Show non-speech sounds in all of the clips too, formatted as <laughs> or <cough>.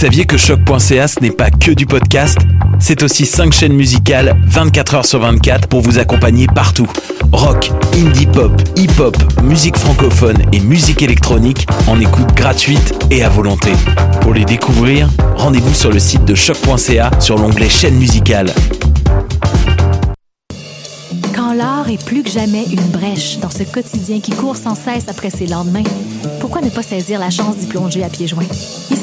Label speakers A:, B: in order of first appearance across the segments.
A: saviez que choc.ca ce n'est pas que du podcast? C'est aussi 5 chaînes musicales 24 heures sur 24 pour vous accompagner partout. Rock, indie pop, hip-hop, musique francophone et musique électronique en écoute gratuite et à volonté. Pour les découvrir, rendez-vous sur le site de choc.ca sur l'onglet chaîne musicale.
B: Quand l'art est plus que jamais une brèche dans ce quotidien qui court sans cesse après ses lendemains, pourquoi ne pas saisir la chance d'y plonger à pieds joints?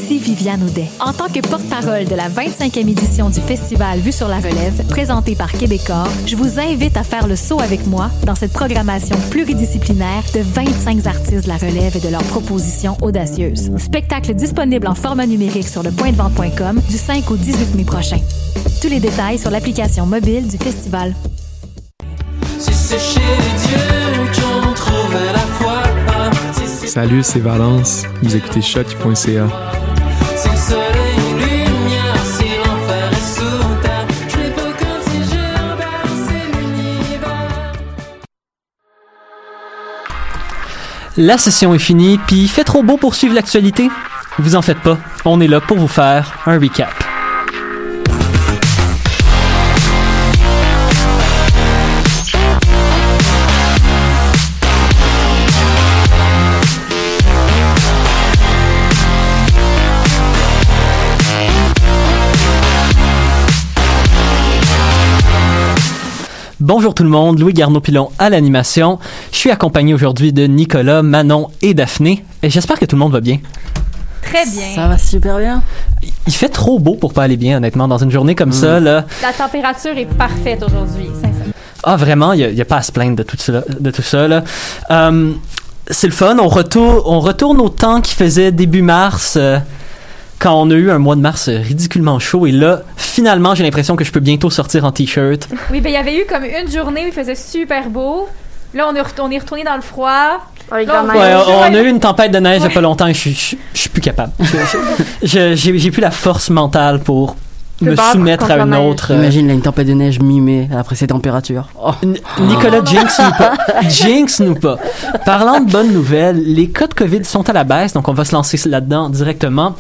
B: Ici Viviane Audet. En tant que porte-parole de la 25e édition du festival Vue sur la relève, présenté par Québecor, je vous invite à faire le saut avec moi dans cette programmation pluridisciplinaire de 25 artistes de la relève et de leurs propositions audacieuses. Spectacle disponible en format numérique sur le pointdevente.com du 5 au 18 mai prochain. Tous les détails sur l'application mobile du festival.
C: Si c'est chez les dieux qu'on trouve la foi. Si c'est
D: Salut, c'est Valence. Vous écoutez choc.ca.
E: La session est finie, puis il fait trop beau pour suivre l'actualité. Vous en faites pas, on est là pour vous faire un recap. Bonjour tout le monde, Louis Garneau-Pilon à l'animation. Je suis accompagné aujourd'hui de Nicolas, Manon et Daphné. Et j'espère que tout le monde va bien.
F: Très bien.
G: Ça va super bien.
E: Il fait trop beau pour pas aller bien, honnêtement, dans une journée comme ça. Là.
F: La température est parfaite aujourd'hui, sincèrement.
E: Ah, vraiment, il n'y a, pas à se plaindre de tout ça. De tout ça là. Euh, c'est le fun. On retourne, on retourne au temps qui faisait début mars, euh, quand on a eu un mois de mars ridiculement chaud. Et là, finalement, j'ai l'impression que je peux bientôt sortir en t-shirt.
F: Oui, ben il y avait eu comme une journée où il faisait super beau. Là, on est, ret- on est retourné dans le froid.
G: Avec
F: Là,
G: la
F: on-
G: neige.
E: Ouais, on a
F: Ouais.
E: eu une tempête de neige il y a
F: Ouais.
E: pas longtemps et je, suis- je, je suis plus capable. <laughs> J'ai plus la force mentale pour me soumettre à une autre. euh,
G: Imagine là, une tempête de neige mi-mai après ces températures. Oh.
E: Nicolas, jinx nous pas. Jinx nous pas. Parlant de bonnes nouvelles, les cas de COVID sont à la baisse, donc on va se lancer là-dedans directement.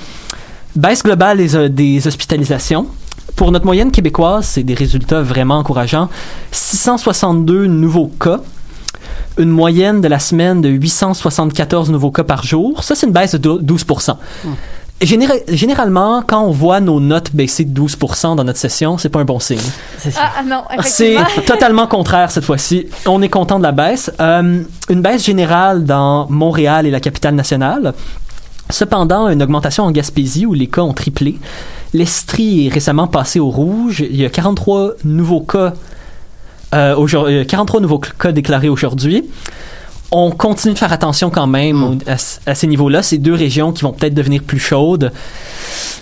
E: Baisse globale des, euh, des hospitalisations. Pour notre moyenne québécoise, c'est des résultats vraiment encourageants. 662 nouveaux cas. Une moyenne de la semaine de 874 nouveaux cas par jour. Ça, c'est une baisse de dou- 12 Généra- Généralement, quand on voit nos notes baisser de 12% dans notre session, c'est pas un bon signe.
F: Ah, ah non,
E: C'est totalement contraire cette fois-ci. On est content de la baisse. Euh, une baisse générale dans Montréal et la capitale nationale. Cependant, une augmentation en Gaspésie où les cas ont triplé. L'Estrie est récemment passé au rouge. Il y a 43 nouveaux cas, euh, aujourd- euh, 43 nouveaux cas déclarés aujourd'hui. On continue de faire attention quand même au- à, ces niveaux-là. C'est deux régions qui vont peut-être devenir plus chaudes.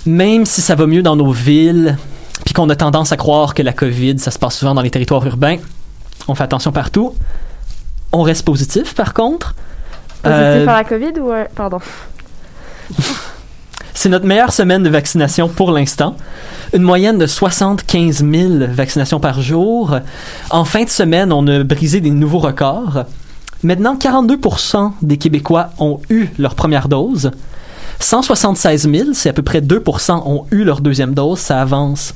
E: Même si ça va mieux dans nos villes, puis qu'on a tendance à croire que la COVID, ça se passe souvent dans les territoires urbains, on fait attention partout. On reste positif, par contre.
H: Positif
E: Euh,
H: par la COVID ou... euh, Pardon. <laughs>
E: C'est notre meilleure semaine de vaccination pour l'instant. Une moyenne de 75 000 vaccinations par jour. En fin de semaine, on a brisé des nouveaux records. Maintenant, 42% des Québécois ont eu leur première dose. 176 000, c'est à peu près 2% ont eu leur deuxième dose. Ça avance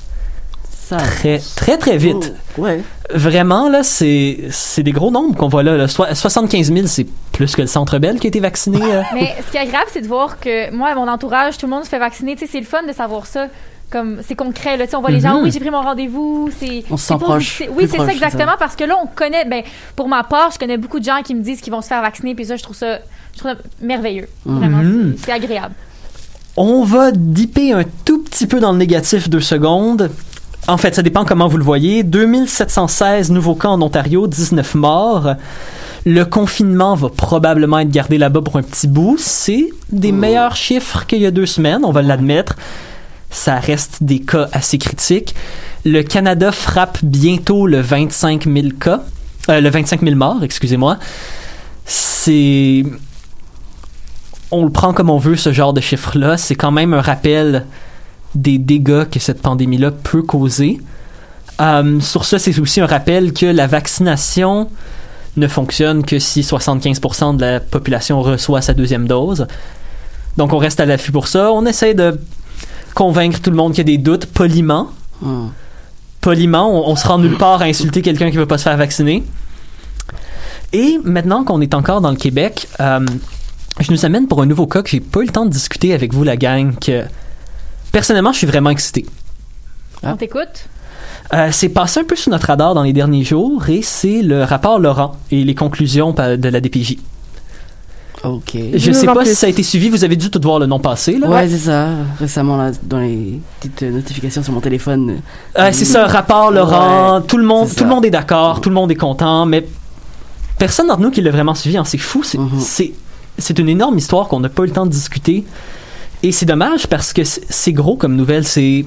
G: Ça.
E: très, très, très vite.
G: Oh, ouais.
E: Vraiment, là, c'est c'est des gros nombres qu'on voit là. là. Soi- 75 000, c'est plus que le Centre Bell qui a été vacciné. euh. <laughs>
F: Mais ce qui est agréable, c'est de voir que moi, à mon entourage, tout le monde se fait vacciner. Tu sais, c'est le fun de savoir ça. Comme c'est concret, là. On voit les gens,
E: Mhm.
F: oui, j'ai pris mon rendez-vous. C'est.
G: On se
F: c'est
G: sent
F: pas-
G: proche,
F: Oui, c'est ça exactement,
G: ça.
F: parce que là, on connaît. Ben, pour ma part, je connais beaucoup de gens qui me disent qu'ils vont se faire vacciner, puis ça, je trouve ça, je trouve ça merveilleux. Vraiment,
E: Mhm.
F: c'est- c'est agréable.
E: On va dipper un tout petit peu dans le négatif deux secondes. En fait, ça dépend comment vous le voyez. 2716 nouveaux cas en Ontario, 19 morts. Le confinement va probablement être gardé là-bas pour un petit bout. C'est des meilleurs chiffres qu'il y a deux semaines, on va l'admettre. Ça reste des cas assez critiques. Le Canada frappe bientôt le 25 000 cas. Euh, le 25 000 morts, excusez-moi. C'est on le prend comme on veut, ce genre de chiffre-là. C'est quand même un rappel des dégâts que cette pandémie-là peut causer. Euh, sur ça, c'est aussi un rappel que la vaccination ne fonctionne que si 75% de la population reçoit sa deuxième dose. Donc on reste à l'affût pour ça. On essaie de convaincre tout le monde qu'il y a des doutes poliment.
G: Hum.
E: Poliment, on, on se rend nulle part à insulter quelqu'un qui veut pas se faire vacciner. Et maintenant qu'on est encore dans le Québec, euh, je nous amène pour un nouveau cas que j'ai pas eu le temps de discuter avec vous, la gang, que personnellement, je suis vraiment excité.
F: On t'écoute.
E: Euh, c'est passé un peu sous notre radar dans les derniers jours et c'est le rapport Laurent et les conclusions de la DPJ.
G: Ok.
E: Je
H: Dis-nous
E: sais pas si ça a été suivi, vous avez dû tout voir le nom passer. Là.
G: Ouais, c'est ça. Récemment, là, dans les petites notifications sur mon téléphone.
E: Euh, c'est ça, rapport Laurent,
G: Ouais,
E: tout le monde,
G: c'est
E: tout le
G: ça.
E: monde est d'accord, tout le monde est content, mais personne d'entre nous qui l'a vraiment suivi. hein. C'est fou, c'est
G: Mhm.
E: c'est c'est une énorme histoire qu'on n'a pas eu le temps de discuter. Et c'est dommage parce que c'est gros comme nouvelle, c'est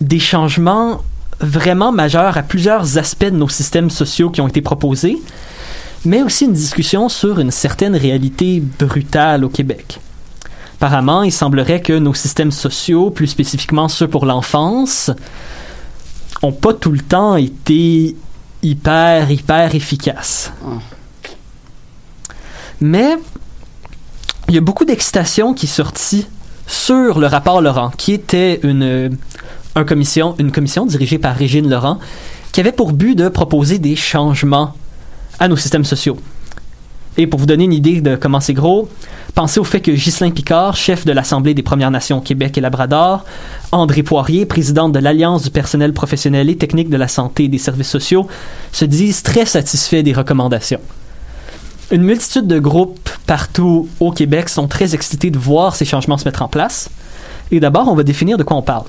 E: des changements vraiment majeurs à plusieurs aspects de nos systèmes sociaux qui ont été proposés, mais aussi une discussion sur une certaine réalité brutale au Québec. Apparemment, il semblerait que nos systèmes sociaux, plus spécifiquement ceux pour l'enfance, ont pas tout le temps été hyper, hyper efficaces.
G: Hum.
E: Mais il y a beaucoup d'excitation qui est sortie sur le rapport Laurent, qui était une, un commission, une commission dirigée par Régine Laurent, qui avait pour but de proposer des changements à nos systèmes sociaux. Et pour vous donner une idée de comment c'est gros, pensez au fait que Ghislain Picard, chef de l'Assemblée des Premières Nations Québec et Labrador, André Poirier, présidente de l'Alliance du personnel professionnel et technique de la santé et des services sociaux, se disent très satisfaits des recommandations. Une multitude de groupes partout au Québec sont très excités de voir ces changements se mettre en place. Et d'abord, on va définir de quoi on parle.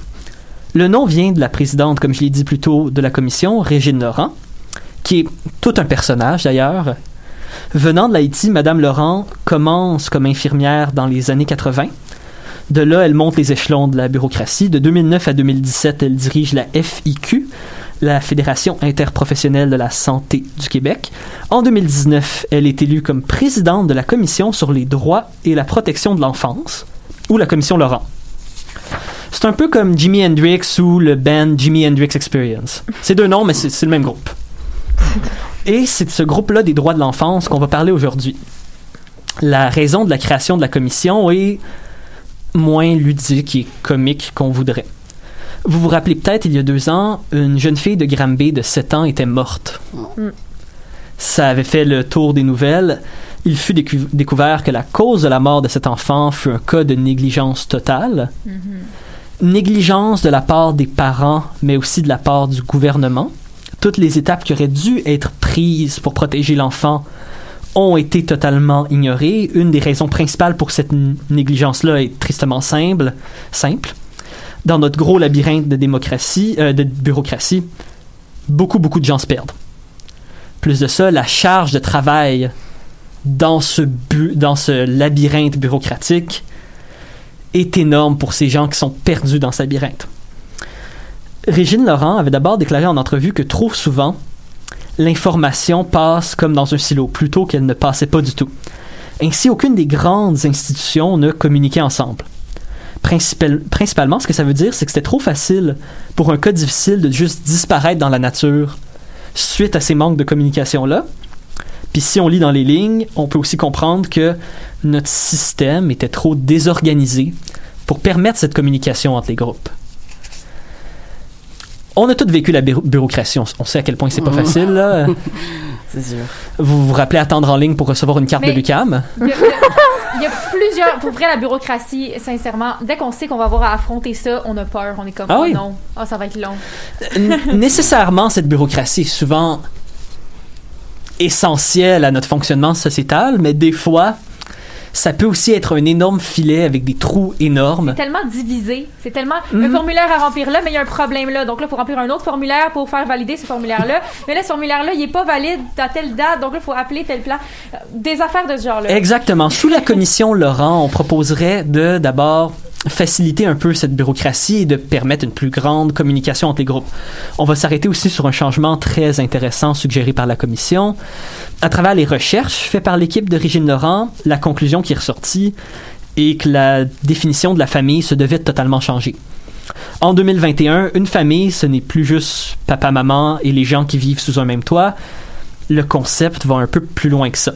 E: Le nom vient de la présidente, comme je l'ai dit plus tôt, de la commission, Régine Laurent, qui est tout un personnage d'ailleurs. Venant de l'Haïti, Madame Laurent commence comme infirmière dans les années 80. De là, elle monte les échelons de la bureaucratie. De 2009 à 2017, elle dirige la FIQ, la Fédération interprofessionnelle de la santé du Québec. En 2019, elle est élue comme présidente de la Commission sur les droits et la protection de l'enfance, ou la Commission Laurent. C'est un peu comme Jimi Hendrix ou le band Jimi Hendrix Experience. C'est deux noms, mais c'est le même groupe. Et c'est de ce groupe-là des droits de l'enfance qu'on va parler aujourd'hui. La raison de la création de la commission est moins ludique et comique qu'on voudrait. Vous vous rappelez peut-être, il y a deux ans, une jeune fille de Granby de 7 ans était morte.
H: Mm.
E: Ça avait fait le tour des nouvelles. Il fut découvert que la cause de la mort de cet enfant fut un cas de négligence totale. Négligence de la part des parents, mais aussi de la part du gouvernement. Toutes les étapes qui auraient dû être prises pour protéger l'enfant ont été totalement ignorées. Une des raisons principales pour cette négligence-là est tristement simple. simple. Dans notre gros labyrinthe de démocratie, euh, de bureaucratie, beaucoup, beaucoup de gens se perdent. Plus de ça, la charge de travail dans ce, dans ce labyrinthe bureaucratique est énorme pour ces gens qui sont perdus dans ce labyrinthe. Régine Laurent avait d'abord déclaré en entrevue que trop souvent, l'information passe comme dans un silo, plutôt qu'elle ne passait pas du tout. Ainsi, aucune des grandes institutions ne communiquait ensemble. Principal- principalement, ce que ça veut dire, c'est que c'était trop facile pour un cas difficile de juste disparaître dans la nature suite à ces manques de communication-là. Puis si on lit dans les lignes, on peut aussi comprendre que notre système était trop désorganisé pour permettre cette communication entre les groupes. On a tous vécu la bureau- bureaucratie, on, sait à quel point c'est pas
G: Mhm.
E: facile. Là. <laughs>
G: Sûr.
E: Vous vous rappelez attendre en ligne pour recevoir une carte
F: Mais-
E: de l'UCAM?
F: Il y, a, <laughs> y plusieurs. Pour vrai, la bureaucratie, sincèrement, dès qu'on sait qu'on va avoir à affronter ça, on a peur. On est comme,
E: Ah
F: oh non, oh, ça va être long.
E: N- <laughs> nécessairement, cette bureaucratie est souvent essentielle à notre fonctionnement sociétal, mais des fois, ça peut aussi être un énorme filet avec des trous énormes.
F: C'est tellement divisé. C'est tellement un
E: Mhm.
F: formulaire à remplir là, mais il y a un problème là. Donc là, il faut remplir un autre formulaire pour faire valider ce formulaire-là. <laughs> mais là, ce formulaire-là, il est pas valide à telle date. Donc là, il faut appeler tel plan. Euh, Des affaires de ce genre-là.
E: Exactement. Sous la commission Laurent, on proposerait de d'abord faciliter un peu cette bureaucratie et de permettre une plus grande communication entre les groupes. On va s'arrêter aussi sur un changement très intéressant suggéré par la commission. À travers les recherches faites par l'équipe de Régine Laurent, la conclusion qui est ressortie est que la définition de la famille se devait de totalement changer. En 2021, une famille, ce n'est plus juste papa, maman et les gens qui vivent sous un même toit. Le concept va un peu plus loin que ça.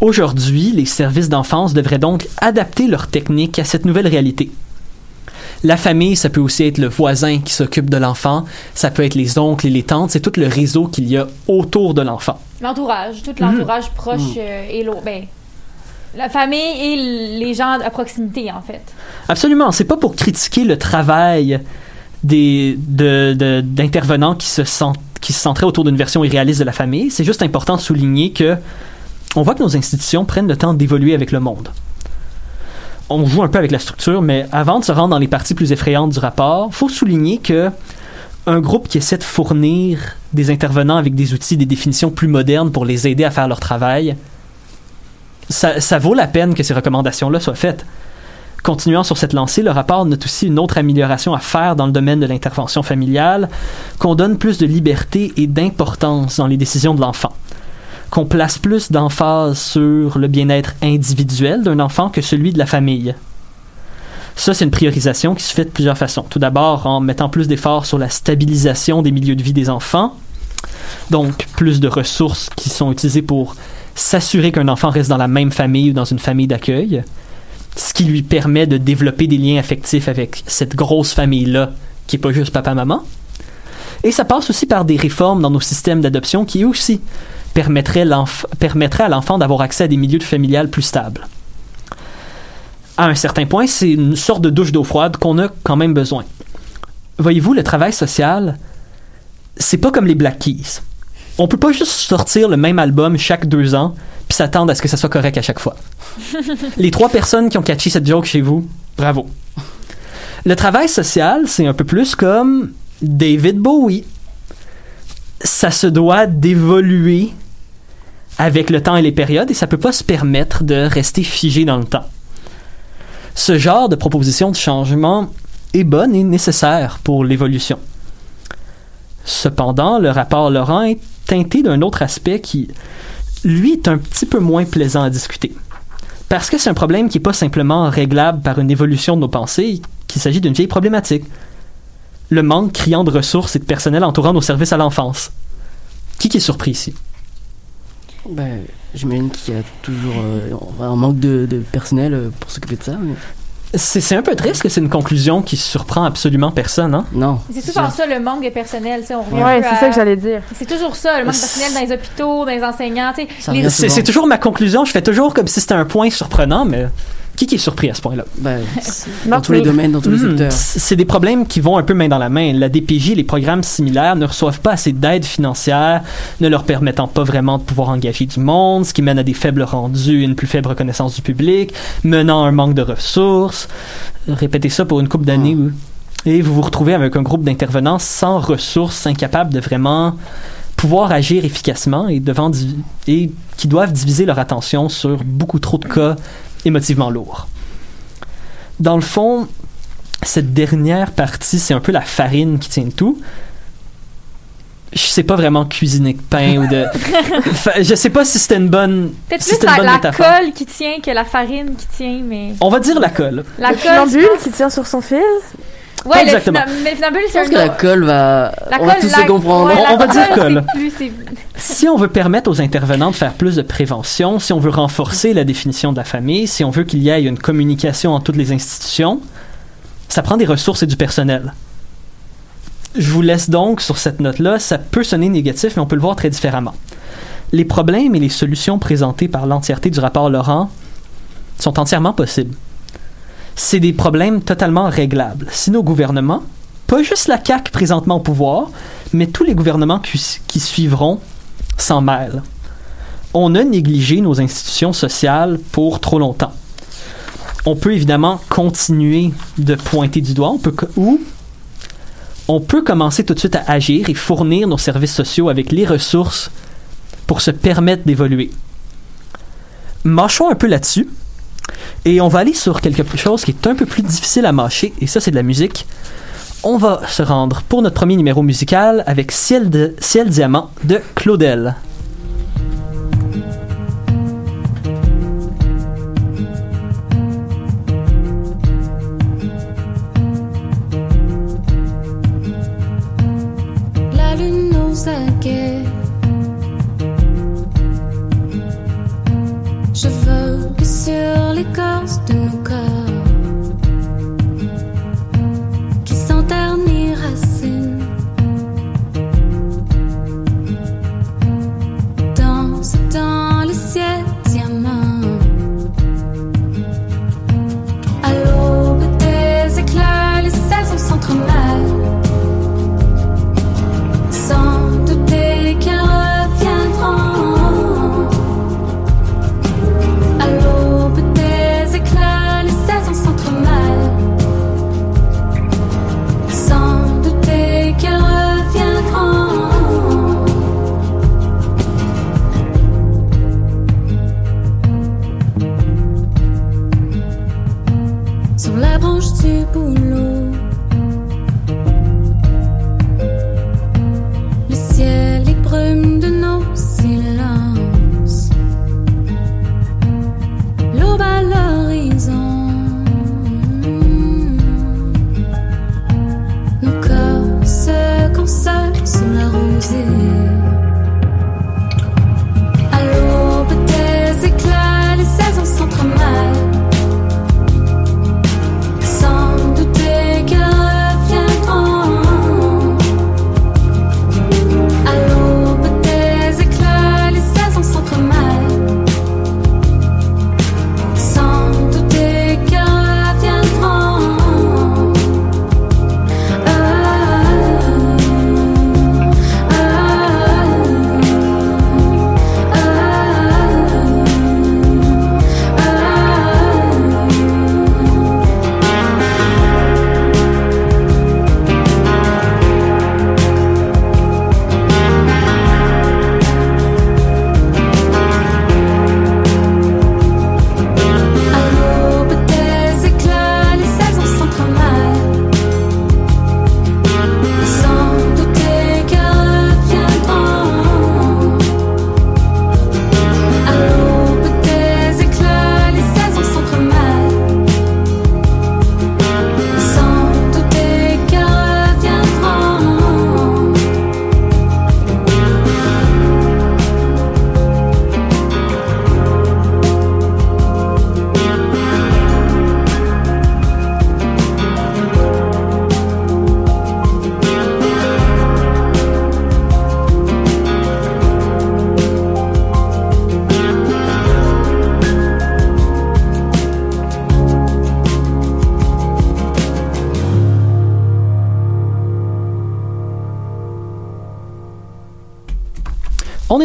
E: Aujourd'hui, les services d'enfance devraient donc adapter leurs techniques à cette nouvelle réalité. La famille, ça peut aussi être le voisin qui s'occupe de l'enfant, ça peut être les oncles et les tantes, c'est tout le réseau qu'il y a autour de l'enfant.
F: L'entourage, tout l'entourage proche euh, et l'autre. Ben, la famille et les gens à proximité, en fait.
E: Absolument, c'est pas pour critiquer le travail des de- de- d'intervenants qui se sentent qui se centraient autour d'une version irréaliste de la famille, c'est juste important de souligner que on voit que nos institutions prennent le temps d'évoluer avec le monde. On joue un peu avec la structure, mais avant de se rendre dans les parties plus effrayantes du rapport, faut souligner que un groupe qui essaie de fournir des intervenants avec des outils, des définitions plus modernes pour les aider à faire leur travail, ça, ça vaut la peine que ces recommandations-là soient faites. Continuant sur cette lancée, le rapport note aussi une autre amélioration à faire dans le domaine de l'intervention familiale, qu'on donne plus de liberté et d'importance dans les décisions de l'enfant, qu'on place plus d'emphase sur le bien-être individuel d'un enfant que celui de la famille. Ça, c'est une priorisation qui se fait de plusieurs façons. Tout d'abord, en mettant plus d'efforts sur la stabilisation des milieux de vie des enfants, donc plus de ressources qui sont utilisées pour s'assurer qu'un enfant reste dans la même famille ou dans une famille d'accueil ce qui lui permet de développer des liens affectifs avec cette grosse famille-là, qui est pas juste papa-maman. Et ça passe aussi par des réformes dans nos systèmes d'adoption qui aussi permettraient, l'enf- permettraient à l'enfant d'avoir accès à des milieux familiales plus stables. À un certain point, c'est une sorte de douche d'eau froide qu'on a quand même besoin. Voyez-vous, le travail social, c'est pas comme les Black Keys. On peut pas juste sortir le même album chaque deux ans puis s'attendre à ce que ça soit correct à chaque fois. <laughs> Les trois personnes qui ont catché cette joke chez vous, bravo. Le travail social, c'est un peu plus comme David Bowie. Ça se doit d'évoluer avec le temps et les périodes et ça peut pas se permettre de rester figé dans le temps. Ce genre de proposition de changement est bonne et nécessaire pour l'évolution. Cependant, le rapport Laurent est teinté d'un autre aspect qui, lui, est un petit peu moins plaisant à discuter. Parce que c'est un problème qui n'est pas simplement réglable par une évolution de nos pensées, qu'il s'agit d'une vieille problématique. Le manque criant de ressources et de personnel entourant nos services à l'enfance. Qui, qui est surpris ici?
G: Ben, j'imagine qu'il y a toujours euh, un manque de, de personnel euh, pour s'occuper de ça. mais-
E: C'est c'est un peu triste que c'est une conclusion qui surprend absolument personne, hein?
G: Non.
F: C'est souvent ça, le manque de personnel. tu sais, On revient
H: Ouais, c'est
F: à-
H: ça que j'allais dire.
F: C'est toujours ça, le manque de personnel dans les hôpitaux, dans les enseignants. tu sais.
G: Ça
F: Les-
G: revient
E: C'est c'est toujours ma conclusion. Je fais toujours comme si c'était un point surprenant, mais qui, qui est surpris à ce point-là?
G: Ben, <laughs> c'est dans tous les domaines, dans tous les
E: Hmm,
G: secteurs.
E: C'est des problèmes qui vont un peu main dans la main. La DPJ et les programmes similaires ne reçoivent pas assez d'aide financière, ne leur permettant pas vraiment de pouvoir engager du monde, ce qui mène à des faibles rendus et une plus faible reconnaissance du public, menant à un manque de ressources. Répétez ça pour une couple d'années où- et vous vous retrouvez avec un groupe d'intervenants sans ressources, incapables de vraiment pouvoir agir efficacement et, devant et qui doivent diviser leur attention sur beaucoup trop de cas émotivement lourds. Dans le fond, cette dernière partie, c'est un peu la farine qui tient tout. Je sais pas vraiment cuisiner de pain ou de. <laughs> Je sais pas si c'était une bonne.
F: Peut-être
E: si
F: plus la,
E: bonne
F: la
E: métaphore.
F: colle qui tient que la farine qui tient, mais.
E: On va dire la colle.
F: La
H: Le
F: colle. pense-
H: qui tient sur son fil?
F: Ouais,
E: exactement.
F: mais le c'est un
G: que la colle va.
F: La
G: on va tous
F: la-
G: se comprendre.
F: ouais,
E: On- va dire colle.
F: plus- <laughs>
E: Si on veut permettre aux intervenants de faire plus de prévention, si on veut renforcer la définition de la famille, si on veut qu'il y ait une communication entre toutes les institutions, ça prend des ressources et du personnel. Je vous laisse donc sur cette note-là. Ça peut sonner négatif, mais on peut le voir très différemment. Les problèmes et les solutions présentées par l'entièreté du rapport Laurent sont entièrement possibles. C'est des problèmes totalement réglables. Si nos gouvernements, pas juste la CAQ présentement au pouvoir, mais tous les gouvernements qui, suivront s'en mêlent. On a négligé nos institutions sociales pour trop longtemps. On peut évidemment continuer de pointer du doigt, ou on peut commencer tout de suite à agir et fournir nos services sociaux avec les ressources pour se permettre d'évoluer. Mâchons un peu là-dessus et on va aller sur quelque chose qui est un peu plus difficile à mâcher et ça c'est de la musique. On va se rendre pour notre premier numéro musical avec Ciel, de, Ciel Diamant de Claudel.
I: Veux que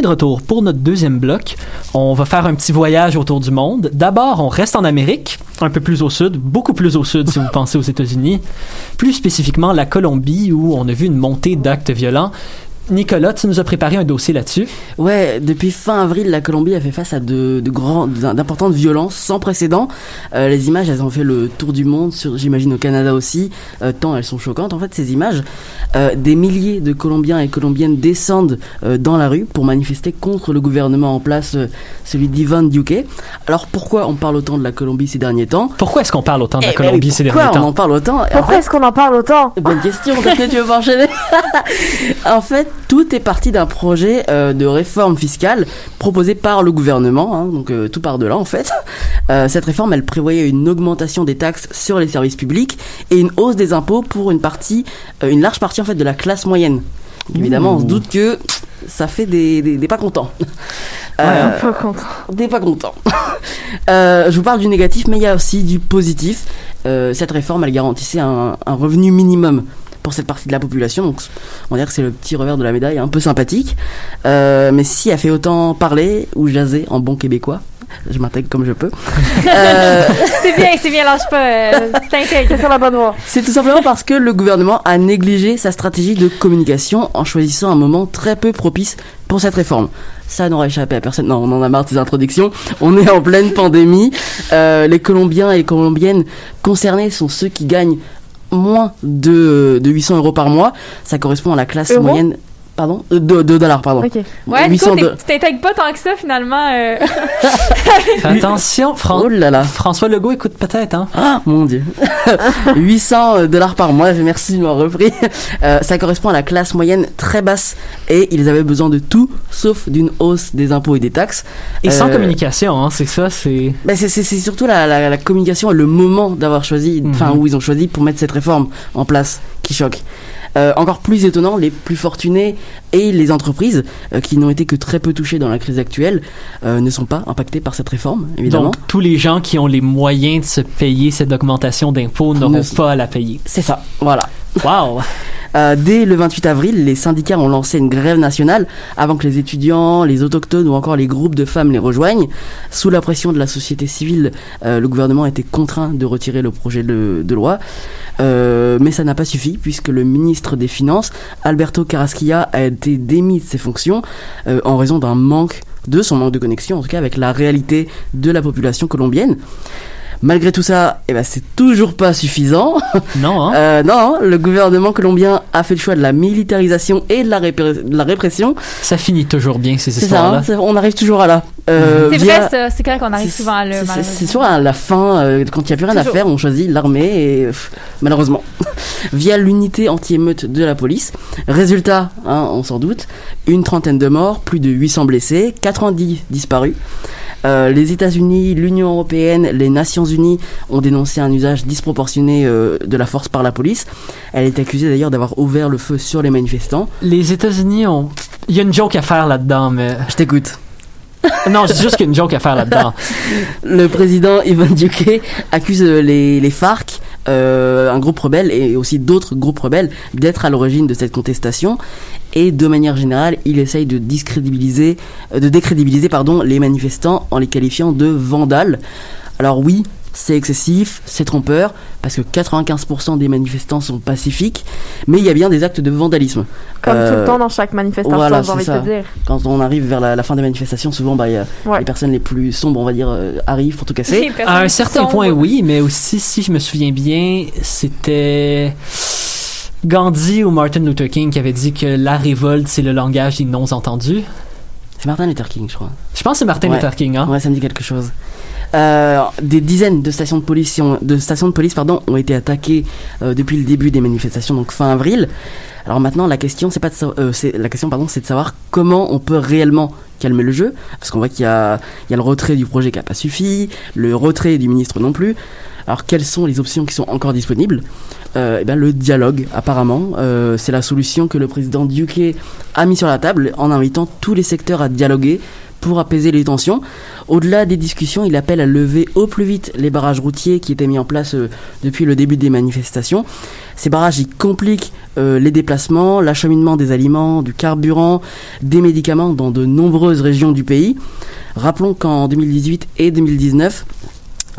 I: de
E: retour pour notre deuxième bloc. On va faire un petit voyage autour du monde. D'abord, on reste en Amérique, un peu plus au sud, beaucoup plus au sud si vous pensez aux États-Unis. Plus spécifiquement la Colombie où on a vu une montée d'actes violents. Nicolas, tu nous as préparé un dossier là-dessus.
G: Ouais, depuis fin avril, la Colombie a fait face à de, de grands, d'importantes violences sans précédent. Euh, les images, elles ont fait le tour du monde, j'imagine au Canada aussi, euh, tant elles sont choquantes. En fait, ces images, euh, des milliers de Colombiens et Colombiennes descendent euh, dans la rue pour manifester contre le gouvernement en place, euh, celui d'Ivan Duque. Alors pourquoi on parle autant de la Colombie ces derniers temps?
E: Pourquoi est-ce qu'on parle autant de la
G: Eh ben
E: Colombie
G: oui,
E: ces
G: pourquoi
E: derniers temps?
G: on en parle autant? En
H: Pourquoi
G: fait,
H: est-ce qu'on en parle autant?
G: Bonne question, tu veux pas enchaîner. <laughs> en fait, tout est parti d'un projet euh, de réforme fiscale proposé par le gouvernement, hein, donc euh, tout par de là en fait. Euh, cette réforme, elle prévoyait une augmentation des taxes sur les services publics et une hausse des impôts pour une partie, euh, une large partie en fait de la classe moyenne. Évidemment, on se doute que ça fait des, des, des pas contents. <laughs> Euh,
H: Pas content.
G: des pas contents. <laughs> Euh, je vous parle du négatif, mais il y a aussi du positif. Euh, cette réforme, elle garantissait un, un revenu minimum pour cette partie de la population. Donc, on va dire que c'est le petit revers de la médaille, un peu sympathique. Euh, mais si elle fait autant parler ou jaser en bon québécois, je m'intègre comme je peux. <laughs> Euh,
F: C'est bien, c'est bien, lâche pas. Euh, T'intègres.
H: Sur la bonne voie.
G: c'est tout simplement parce que le gouvernement a négligé sa stratégie de communication en choisissant un moment très peu propice pour cette réforme. Ça n'aura échappé à personne. Non, on en a marre de ces introductions. On est en pleine pandémie. Euh, les Colombiens et les Colombiennes concernés sont ceux qui gagnent moins de, de 800 euros par mois. Ça correspond à la classe moyenne. Pardon? Euh, de, de dollars, pardon.
H: Ok.
F: Ouais, du
G: 800
F: coup, tu t'intègres pas tant que ça, finalement. euh.
E: Fais <laughs> attention, Fran-
G: Oh là là.
E: François Legault écoute peut-être, hein?
G: Ah, mon dieu. <laughs> 800 dollars par mois, merci de m'avoir repris. <laughs> Euh, ça correspond à la classe moyenne très basse et ils avaient besoin de tout sauf d'une hausse des impôts et des taxes.
E: Et sans
G: Euh,
E: communication, hein, c'est ça, c'est...
G: Ben c'est, surtout la, la, la communication et le moment d'avoir choisi, enfin
E: Mhm.
G: où ils ont choisi pour mettre cette réforme en place qui choque. Euh, encore plus étonnant, les plus fortunés et les entreprises euh, qui n'ont été que très peu touchées dans la crise actuelle euh, ne sont pas impactés par cette réforme, évidemment.
E: Donc, tous les gens qui ont les moyens de se payer cette augmentation d'impôts n'auront pas à la payer.
G: c'est ça, voilà.
E: Wow!
G: Euh, dès le 28 avril, les syndicats ont lancé une grève nationale avant que les étudiants, les autochtones ou encore les groupes de femmes les rejoignent. Sous la pression de la société civile, euh, le gouvernement a été contraint de retirer le projet de, de loi. Euh, mais ça n'a pas suffi puisque le ministre des Finances, Alberto Carrasquilla, a été démis de ses fonctions euh, en raison d'un manque de son manque de connexion, en tout cas avec la réalité de la population colombienne. Malgré tout ça, eh ben, c'est toujours pas suffisant. <laughs>
E: Non, hein?
G: Euh, non, le gouvernement colombien a fait le choix de la militarisation et de la, répré- de la répression.
E: Ça finit toujours bien, ces histoires-là.
G: hein, c'est- on arrive toujours à là. Euh,
F: C'est
G: via-
F: vrai. C'est correct qu'on arrive souvent à le.
G: c'est- soit à la fin, euh, quand il n'y a plus rien à faire, on choisit l'armée et pff, malheureusement, <laughs> via l'unité anti-émeute de la police. Résultat, hein, on s'en doute, une trentaine de morts, plus de 800 blessés, 90 disparus. Euh, les États-Unis, l'Union européenne, les Nations Unies ont dénoncé un usage disproportionné euh, de la force par la police. Elle est accusée d'ailleurs d'avoir ouvert le feu sur les manifestants.
E: Les États-Unis ont. Il y a une joke à faire là-dedans, mais.
G: Je t'écoute. <laughs>
E: Non, dis juste qu'il y a une joke à faire là-dedans. <laughs>
G: Le président Ivan Duque accuse euh, les, les FARC, euh, un groupe rebelle et aussi d'autres groupes rebelles d'être à l'origine de cette contestation. Et de manière générale, il essaye de discrédibiliser, de décrédibiliser pardon, les manifestants en les qualifiant de vandales. Alors oui, c'est excessif, c'est trompeur, parce que 95% des manifestants sont pacifiques, mais il y a bien des actes de vandalisme.
H: Comme tout
G: Euh,
H: le temps dans chaque manifestation,
G: voilà,
H: j'ai
G: c'est
H: envie
G: ça.
H: de te dire.
G: Quand on arrive vers la, la fin des manifestations, souvent bah, il y a
H: Ouais.
G: les personnes les plus sombres, on va dire, euh, arrivent pour tout casser. <laughs>
E: À un certain point, oui, mais aussi, si je me souviens bien, c'était Gandhi ou Martin Luther King qui avait dit que la révolte, c'est le langage des non-entendus.
G: C'est Martin Luther King, je crois.
E: Je pense que c'est Martin
G: Ouais.
E: Luther King, hein?
G: Ouais, ça me dit quelque chose. Euh, des dizaines de stations de police, ont- été attaquées euh, depuis le début des manifestations, donc fin avril. Alors maintenant, la question, c'est pas de euh, la question, pardon, c'est de savoir comment on peut réellement calmer le jeu, parce qu'on voit qu'il y a, le retrait du projet qui n'a pas suffi, le retrait du ministre non plus. Alors quelles sont les options qui sont encore disponibles? Euh, eh ben, Le dialogue, apparemment, c'est la solution que le président Duque a mis sur la table en invitant tous les secteurs à dialoguer pour apaiser les tensions. Au-delà des discussions, il appelle à lever au plus vite les barrages routiers qui étaient mis en place euh, depuis le début des manifestations. Ces barrages, compliquent euh, les déplacements, l'acheminement des aliments, du carburant, des médicaments dans de nombreuses régions du pays. Rappelons qu'en 2018 et 2019,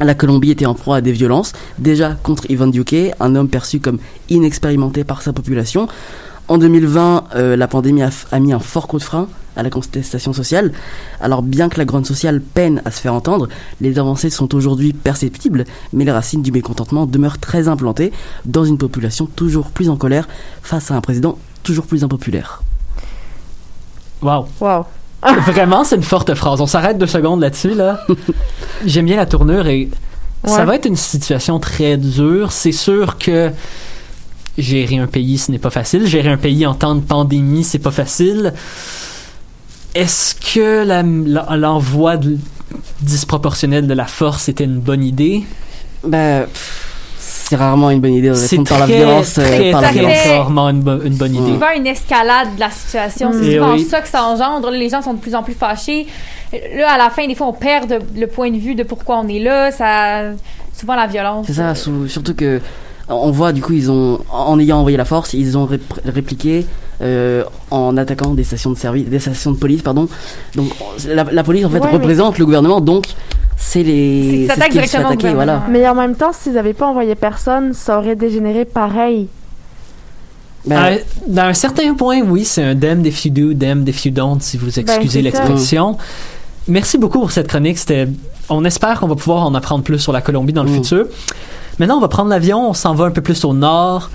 G: la Colombie était en proie à des violences, déjà contre Ivan Duque, un homme perçu comme inexpérimenté par sa population. En 2020, euh, la pandémie a mis un fort coup de frein à la contestation sociale. Alors bien que la grogne sociale peine à se faire entendre, les avancées sont aujourd'hui perceptibles, mais les racines du mécontentement demeurent très implantées dans une population toujours plus en colère face à un président toujours plus impopulaire.
E: Wow.
H: Wow. <laughs>
E: Vraiment, c'est une forte phrase. On s'arrête deux secondes là-dessus, là. <laughs> J'aime bien la tournure et ça va être une situation très dure. C'est sûr que gérer un pays, ce n'est pas facile. Gérer un pays en temps de pandémie, c'est pas facile. Est-ce que l'envoi disproportionnel de la force était une bonne idée?
G: Pff, c'est rarement une bonne idée de
E: C'est
G: répondre par la
E: très,
G: violence. euh, violence.
E: rarement une, bo- une bonne idée.
F: souvent une escalade de la situation.
H: Mm.
F: C'est
E: Eh
F: souvent
E: oui.
F: ça que ça engendre. Les gens sont de plus en plus fâchés. Là, à la fin, des fois, on perd de- le point de vue de pourquoi on est là. Ça, souvent la violence.
G: C'est ça, sou- surtout que on voit du coup ils ont en ayant envoyé la force, ils ont rép- répliqué euh, en attaquant des stations de service, des stations de police pardon. Donc la, la police en fait
H: Ouais, mais-
G: représente le gouvernement, donc c'est les
F: C'est
G: ce qu'ils se attaquer, voilà.
H: Mais en même temps, s'ils n'avaient pas envoyé personne, ça aurait dégénéré pareil.
G: Ben,
E: À- Dans un certain point, oui, c'est un damned if you do, damned if you don't, si vous excusez
H: Ben, ça.
E: l'expression. Merci beaucoup pour cette chronique. C'était, on espère qu'on va pouvoir en apprendre plus sur la Colombie dans le
G: Mm.
E: futur. Maintenant, on va prendre l'avion, on s'en va un peu plus au nord,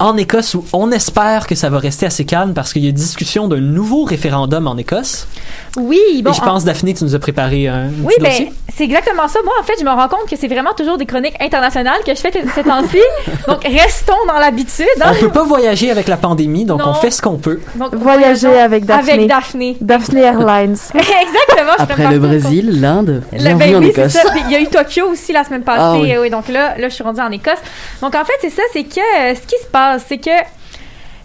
E: en Écosse, où on espère que ça va rester assez calme parce qu'il y a discussion d'un nouveau référendum en Écosse.
F: Oui, bon.
E: Et je pense, Daphné, tu nous as préparé un
F: Oui,
E: petit
F: ben, c'est exactement ça. Moi, en fait, je me rends compte que c'est vraiment toujours des chroniques internationales que je fais ces temps-ci. <laughs> Donc, restons dans l'habitude. hein.
E: On peut pas voyager avec la pandémie, donc
F: Non.
E: on fait ce qu'on peut.
F: Donc,
H: Voyager avec Daphné.
F: Avec Daphné.
H: Daphné Airlines. <laughs>
F: Exactement. je
G: après le. Brésil, l'Inde,
F: ben
G: en
F: oui, c'est ça. Il y a eu Tokyo aussi la semaine passée.
G: Ah oui.
F: Oui, donc là, là, je suis rendue en Écosse. Donc en fait, c'est ça, c'est que euh, ce qui se passe, c'est que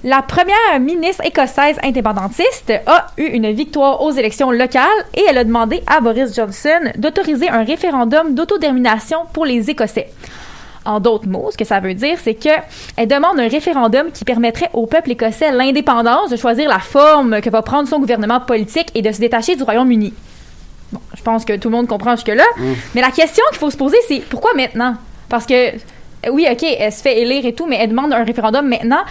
F: la première ministre écossaise indépendantiste a eu une victoire aux élections locales et elle a demandé à Boris Johnson d'autoriser un référendum d'autodétermination pour les Écossais. En d'autres mots, ce que ça veut dire, c'est que elle demande un référendum qui permettrait au peuple écossais l'indépendance de choisir la forme que va prendre son gouvernement politique et de se détacher du Royaume-Uni. Bon, je pense que tout le monde comprend jusque-là. Mais la question qu'il faut se poser, c'est pourquoi maintenant? Parce que, oui, OK, elle se fait élire et tout, mais elle demande un référendum maintenant.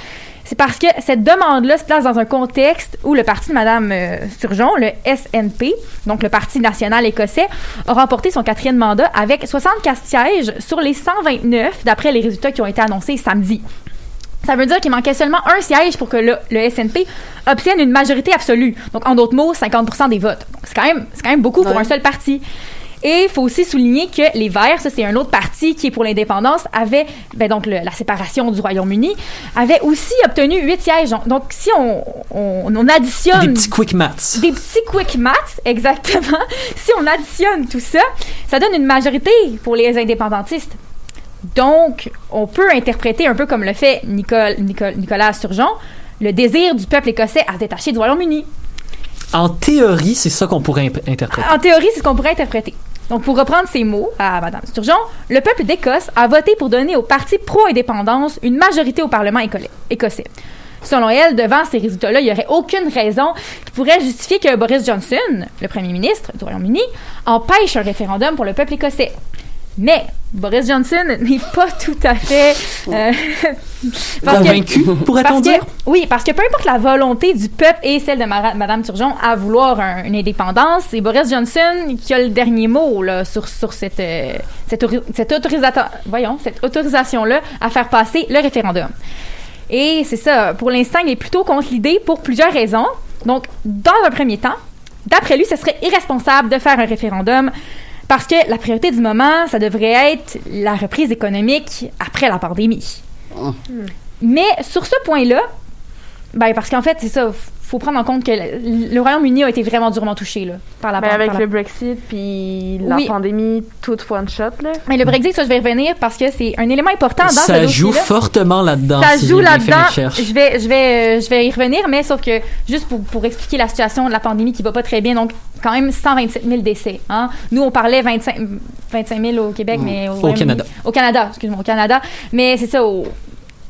F: c'est parce que cette demande-là se place dans un contexte où le parti de Mme euh, Sturgeon, le SNP, donc le Parti national écossais, a remporté son quatrième mandat avec 64 sièges sur les 129 d'après les résultats qui ont été annoncés samedi. Ça veut dire qu'il manquait seulement un siège pour que le, le SNP obtienne une majorité absolue. Donc, en d'autres mots, 50% des votes. C'est quand même, quand même beaucoup pour un seul parti. Et il faut aussi souligner que les Verts, ça c'est un autre parti qui est pour l'indépendance, avait, ben donc le- la séparation du Royaume-Uni, avait aussi obtenu huit sièges. Donc, Donc, si on, on, on additionne
E: Des petits quick maths.
F: des petits quick maths, exactement. <laughs> Si on additionne tout ça, ça donne une majorité pour les indépendantistes. Donc, on peut interpréter un peu comme le fait Nicole, Nicole- Nicolas Sturgeon, le désir du peuple écossais à se détacher du Royaume-Uni.
E: En théorie, c'est ça qu'on pourrait interpréter.
F: En théorie, c'est ce qu'on pourrait interpréter. Donc, pour reprendre ces mots à Mme Sturgeon, le peuple d'Écosse a voté pour donner au parti pro-indépendance une majorité au Parlement écossais. Selon elle, devant ces résultats-là, il n'y aurait aucune raison qui pourrait justifier que Boris Johnson, le premier ministre du Royaume-Uni, empêche un référendum pour le peuple écossais. Mais Boris Johnson n'est pas tout à fait euh, <laughs> parce que-
E: Convaincu, pourrait-on
F: parce que-
E: dire?
F: oui, parce que peu importe la volonté du peuple et celle de Madame Turgeon à vouloir un- une indépendance, c'est Boris Johnson qui a le dernier mot là, sur, sur cette, euh, cette, cette, autorisa- voyons, cette autorisation-là à faire passer le référendum. Et c'est ça, pour l'instant, il est plutôt contre l'idée pour plusieurs raisons. Donc, dans un premier temps, d'après lui, ce serait irresponsable de faire un référendum parce que la priorité du moment, ça devrait être la reprise économique après la pandémie. Mais sur ce point-là, ben parce qu'en fait, c'est ça, faut prendre en compte que le, le Royaume-Uni a été vraiment durement touché là, par la
H: Ben,
F: par
H: avec
F: la-
H: le Brexit puis la
F: Oui.
H: pandémie, tout one shot, là.
F: Mais le Brexit, ça, je vais y revenir parce que c'est un élément important dans ce
E: Ça joue fortement là-dedans.
F: Ça
E: si
F: joue là-dedans. Je vais, je, vais, euh, je vais y revenir, mais sauf que juste pour, pour expliquer la situation de la pandémie qui va pas très bien, donc quand même 127 000 décès. Hein? Nous, on parlait 25, 25 000 au Québec, mais au, Royaume-Uni-
E: Canada.
F: Au Canada, excuse-moi, au Canada. Mais c'est ça, au-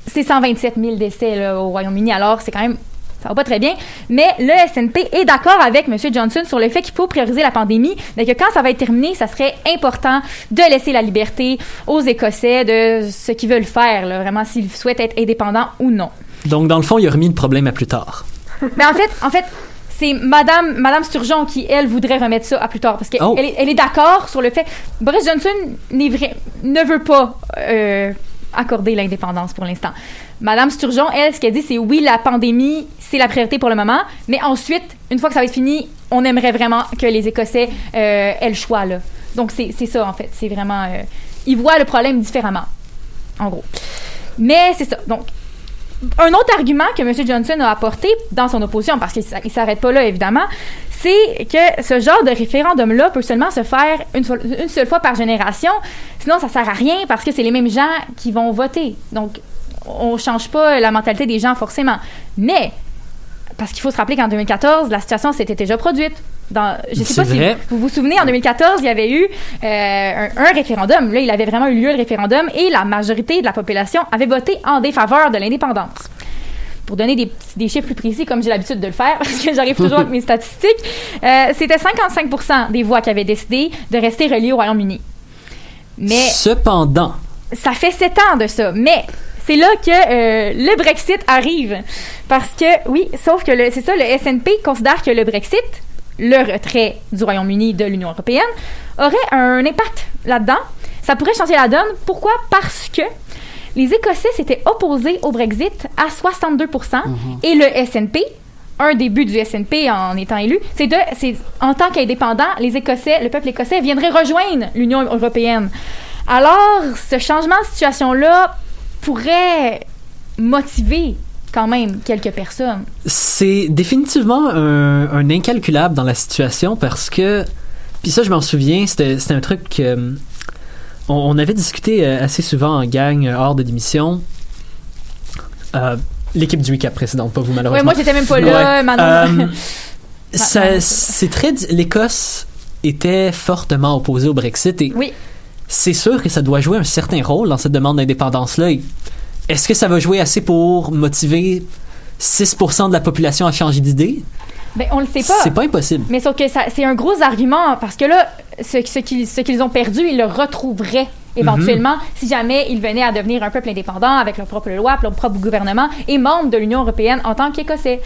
F: c'est 127 000 décès là, au Royaume-Uni, alors c'est quand même ça va pas très bien. Mais le SNP est d'accord avec M. Johnson sur le fait qu'il faut prioriser la pandémie, mais que quand ça va être terminé, ça serait important de laisser la liberté aux Écossais de ce qu'ils veulent faire, là, vraiment s'ils souhaitent être indépendants ou non.
E: Donc, dans le fond, il a remis le problème à plus tard. <laughs>
F: Mais en fait, en fait, c'est Madame, Madame Sturgeon qui, elle, voudrait remettre ça à plus tard. Parce qu'elle
E: Oh.
F: elle est, d'accord sur le fait. Boris Johnson vrai- ne veut pas euh, accorder l'indépendance pour l'instant. Madame Sturgeon, elle, ce qu'elle dit, c'est oui, la pandémie, c'est la priorité pour le moment. Mais ensuite, une fois que ça va être fini, on aimerait vraiment que les Écossais euh, aient le choix, là. Donc, c'est ça, en fait. C'est vraiment. euh, ils voient le problème différemment, en gros. Mais c'est ça. Donc, un autre argument que M. Johnson a apporté dans son opposition, parce qu'il ne s'arrête pas là, évidemment, c'est que ce genre de référendum-là peut seulement se faire une, fois- une seule fois par génération. Sinon, ça sert à rien parce que c'est les mêmes gens qui vont voter. Donc, on change pas la mentalité des gens forcément. Mais, parce qu'il faut se rappeler qu'en 2014, la situation s'était déjà produite. Dans, je sais pas si vous vous souvenez, en 2014, il y avait eu euh, un, un référendum. Là, il avait vraiment eu lieu le référendum et la majorité de la population avait voté en défaveur de l'indépendance. Pour donner des, des chiffres plus précis, comme j'ai l'habitude de le faire, <laughs> parce que j'arrive toujours avec mes <laughs> statistiques, euh, c'était 55% des voix qui avaient décidé de rester reliées au Royaume-Uni. Mais
E: Cependant,
F: ça fait sept ans de ça. Mais c'est là que euh, le Brexit arrive. Parce que, oui, sauf que c'est ça, le SNP considère que le Brexit, le retrait du Royaume-Uni de l'Union européenne, aurait un impact là-dedans. Ça pourrait changer la donne. Pourquoi? Parce que les Écossais s'étaient opposés au Brexit à 62% et le SNP, un des buts du SNP en étant élu, c'est de, c'est en tant qu'indépendant, les Écossais, le peuple écossais viendrait rejoindre l'Union européenne. Alors, ce changement de situation-là pourrait motiver quand même quelques personnes.
E: c'est définitivement un, un incalculable dans la situation parce que, puis ça, je m'en souviens, c'était c'était un truc que on, on avait discuté euh, assez souvent en gang euh, hors de l'émission. Euh, L'équipe du recap précédente, pas vous
F: Ouais,
E: malheureusement.
F: moi, j'étais même pas là,
E: Ouais. Euh, <laughs> c'est très. L'Écosse était fortement opposée au Brexit et
F: Oui.
E: c'est sûr que ça doit jouer un certain rôle dans cette demande d'indépendance-là. Et Est-ce que ça va jouer assez pour motiver 6% de la population à changer d'idée?
F: Ben, on le sait pas.
E: C'est pas impossible.
F: Mais sauf que c'est un gros argument parce que là, ce, ce qu'ils ont perdu, ils le retrouveraient éventuellement, si jamais ils venaient à devenir un peuple indépendant avec leur propre loi, leur propre gouvernement et membre de l'Union européenne en tant qu'Écossais.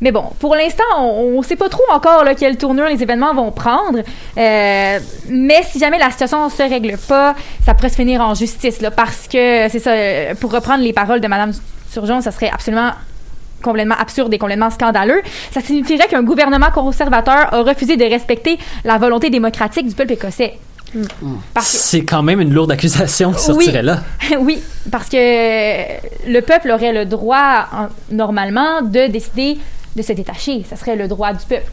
F: Mais bon, pour l'instant, on ne sait pas trop encore là, quelle tournure les événements vont prendre. Euh, mais si jamais la situation ne se règle pas, ça pourrait se finir en justice. Là, parce que, c'est ça, euh, pour reprendre les paroles de Mme Surgeon, ça serait absolument complètement absurde et complètement scandaleux. Ça signifierait qu'un gouvernement conservateur a refusé de respecter la volonté démocratique du peuple écossais. Parce que-
E: C'est quand même une lourde accusation qui sortirait
F: Oui.
E: là. <laughs>
F: oui, parce que le peuple aurait le droit, en- normalement, de décider de se détacher. Ça serait le droit du peuple.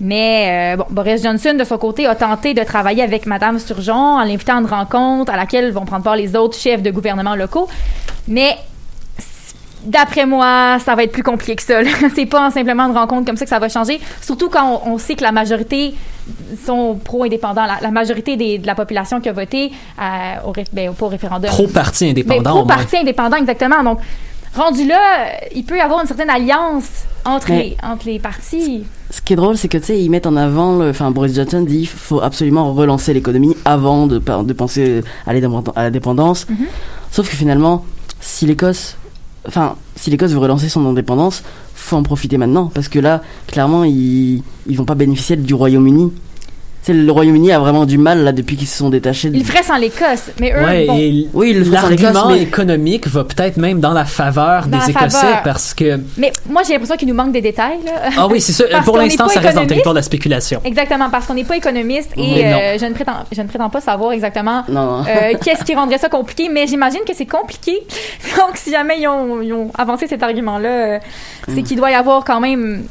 F: Mais euh, bon, Boris Johnson, de son côté, a tenté de travailler avec Madame Sturgeon en l'invitant à une rencontre à laquelle vont prendre part les autres chefs de gouvernement locaux. Mais d'après moi, ça va être plus compliqué que ça. <laughs> C'est pas simplement une rencontre comme ça que ça va changer. Surtout quand on, on sait que la majorité sont pro-indépendants. La, la majorité des- de la population qui a voté euh, au, ben, pas au référendum.
E: Pro-parti
F: Mais
E: indépendant,
F: pro-parti indépendant, exactement. Donc, rendu là, il peut y avoir une certaine alliance entre,
G: Mais-
F: les, entre les partis.
G: Ce qui est drôle, c'est que tu sais, ils mettent en avant, le- enfin Boris Johnson dit, faut absolument relancer l'économie avant de, penser à à la dépendance.
F: Mhm.
G: Sauf que finalement, si l'Écosse, enfin, si l'Écosse veut relancer son indépendance, faut en profiter maintenant, parce que là, clairement, ils, ils vont pas bénéficier du Royaume-Uni. Sais, le Royaume-Uni a vraiment du mal là depuis qu'ils se sont détachés. de-
F: Ils le feraient sans l'Écosse, mais eux,
E: Ouais,
F: bon,
E: et
G: Oui, ils le font sans l'Écosse,
E: l'argument
G: mais-
E: économique va peut-être même dans la faveur
F: Dans
E: des
F: la
E: Écossais
F: faveur.
E: parce que
F: mais moi j'ai l'impression qu'il nous manque des détails. Là.
E: ah oui c'est ça <laughs>
F: Parce
E: pour l'instant ça reste dans le territoire de la spéculation.
F: Exactement, parce qu'on n'est pas économiste et euh, je, ne prétends, je ne prétends pas savoir exactement euh, <laughs> qu'est-ce qui rendrait ça compliqué, mais j'imagine que c'est compliqué. <laughs> Donc, si jamais ils ont, ils ont avancé cet argument-là, euh, c'est
G: Mm.
F: qu'il doit y avoir quand même.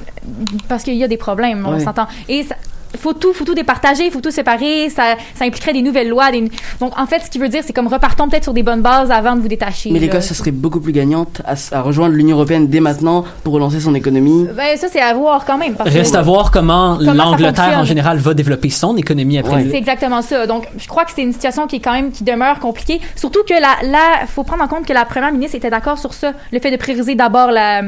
F: Parce qu'il y a des problèmes, on s'entend. Et ça- faut tout, faut tout départager, faut tout séparer, ça, ça impliquerait des nouvelles lois. Des... Donc, en fait, ce qui veut dire, c'est comme repartons peut-être sur des bonnes bases avant de vous détacher.
G: Mais
F: là.
G: l'Écosse, ce serait beaucoup plus gagnante à, rejoindre l'Union Européenne dès maintenant pour relancer son économie.
F: Ben, ça, c'est à voir quand même. Parce que-
E: Reste à voir comment,
F: Comment ça
E: l'Angleterre en général va développer son économie après.
G: Ouais.
F: C'est exactement ça. Donc, je crois que c'est une situation qui est quand même qui demeure compliquée. Surtout que la, la, faut prendre en compte que la première ministre était d'accord sur ça, le fait de prioriser d'abord la,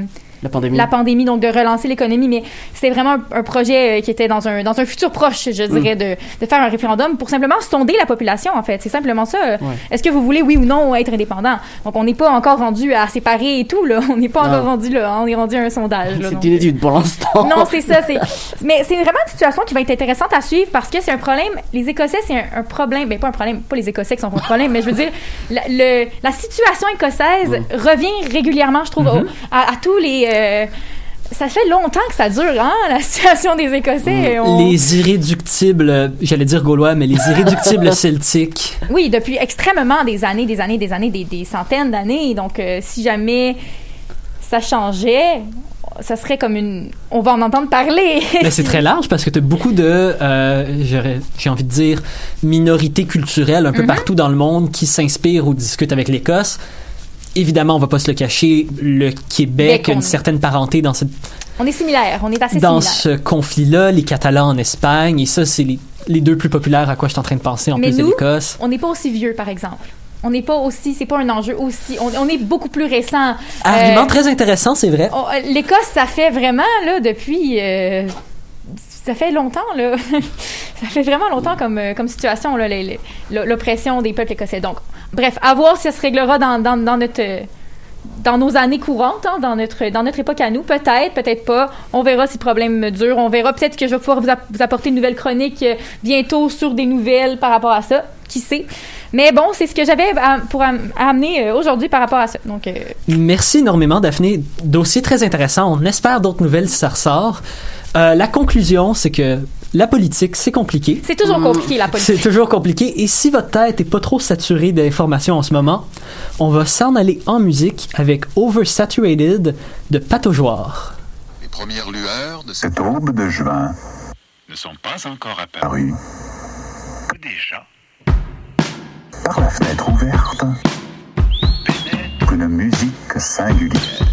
G: La pandémie.
F: la pandémie, donc de relancer l'économie. Mais c'était vraiment un, un projet euh, qui était dans un dans un futur proche, je dirais, de, de faire un référendum pour simplement sonder la population. En fait, c'est simplement ça.
G: Ouais.
F: Est-ce que vous voulez oui ou non être indépendant? Donc, on n'est pas encore rendu à séparer et tout là. <laughs> On n'est pas encore rendu là. On est rendu à un sondage. <laughs>
G: C'est une étude pour l'instant.
F: non, c'est ça. <laughs> Mais c'est vraiment une situation qui va être intéressante à suivre parce que c'est un problème. Les Écossais, c'est un, un problème. Ben, pas un problème. Pas les Écossais qui sont un problème, mais je veux dire, la, le- la situation écossaise revient régulièrement, je trouve, au- à, à tous les. Euh, ça fait longtemps que ça dure, hein, la situation des Écossais. On-
E: Les irréductibles, j'allais dire gaulois, mais les irréductibles <laughs> celtiques.
F: Oui, depuis extrêmement des années, des années, des années, des, des centaines d'années. Donc, euh, si jamais ça changeait, ça serait comme une. On va en entendre parler. <laughs>
E: Mais c'est très large parce que tu as beaucoup de, euh, j'ai envie de dire, minorités culturelles un peu
F: Mhm.
E: partout dans le monde qui s'inspirent ou discutent avec l'Écosse. Évidemment, on va pas se le cacher, le Québec a une certaine parenté dans, cette,
F: On est similaires, on est assez
E: dans ce conflit-là, les Catalans en Espagne, et ça, c'est les, les deux plus populaires à quoi je suis en train de penser en
F: Mais
E: plus de l'Écosse.
F: On n'est pas aussi vieux, par exemple. On n'est pas aussi, c'est pas un enjeu aussi. On, on est beaucoup plus récent.
E: Argument
F: Euh,
E: très intéressant, c'est vrai.
F: euh, L'Écosse, ça fait vraiment là depuis. euh, ça fait longtemps là. <laughs> ça fait vraiment longtemps comme euh, comme situation là, l'oppression des peuples écossais. Donc, bref, à voir si ça se réglera dans, dans, notre euh, dans nos années courantes, hein, dans notre dans notre époque à nous, peut-être, peut-être pas. On verra si le problème dure. On verra peut-être que je vais pouvoir vous apporter une nouvelle chronique euh, bientôt sur des nouvelles par rapport à ça. Qui sait? Mais bon, c'est ce que j'avais à- pour am- amener euh, aujourd'hui par rapport à ça. Donc, euh,
E: Merci énormément, Daphné. Dossier très intéressant. On espère d'autres nouvelles si ça ressort. Euh, la conclusion, c'est que la politique, c'est compliqué.
F: c'est toujours compliqué la politique.
E: C'est toujours compliqué. Et si votre tête est pas trop saturée d'informations en ce moment, on va s'en aller en musique avec Oversaturated de Pataugeoire.
J: Les premières lueurs de cette aube de juin ne sont pas encore apparues. Que déjà Par la fenêtre ouverte, une musique singulière.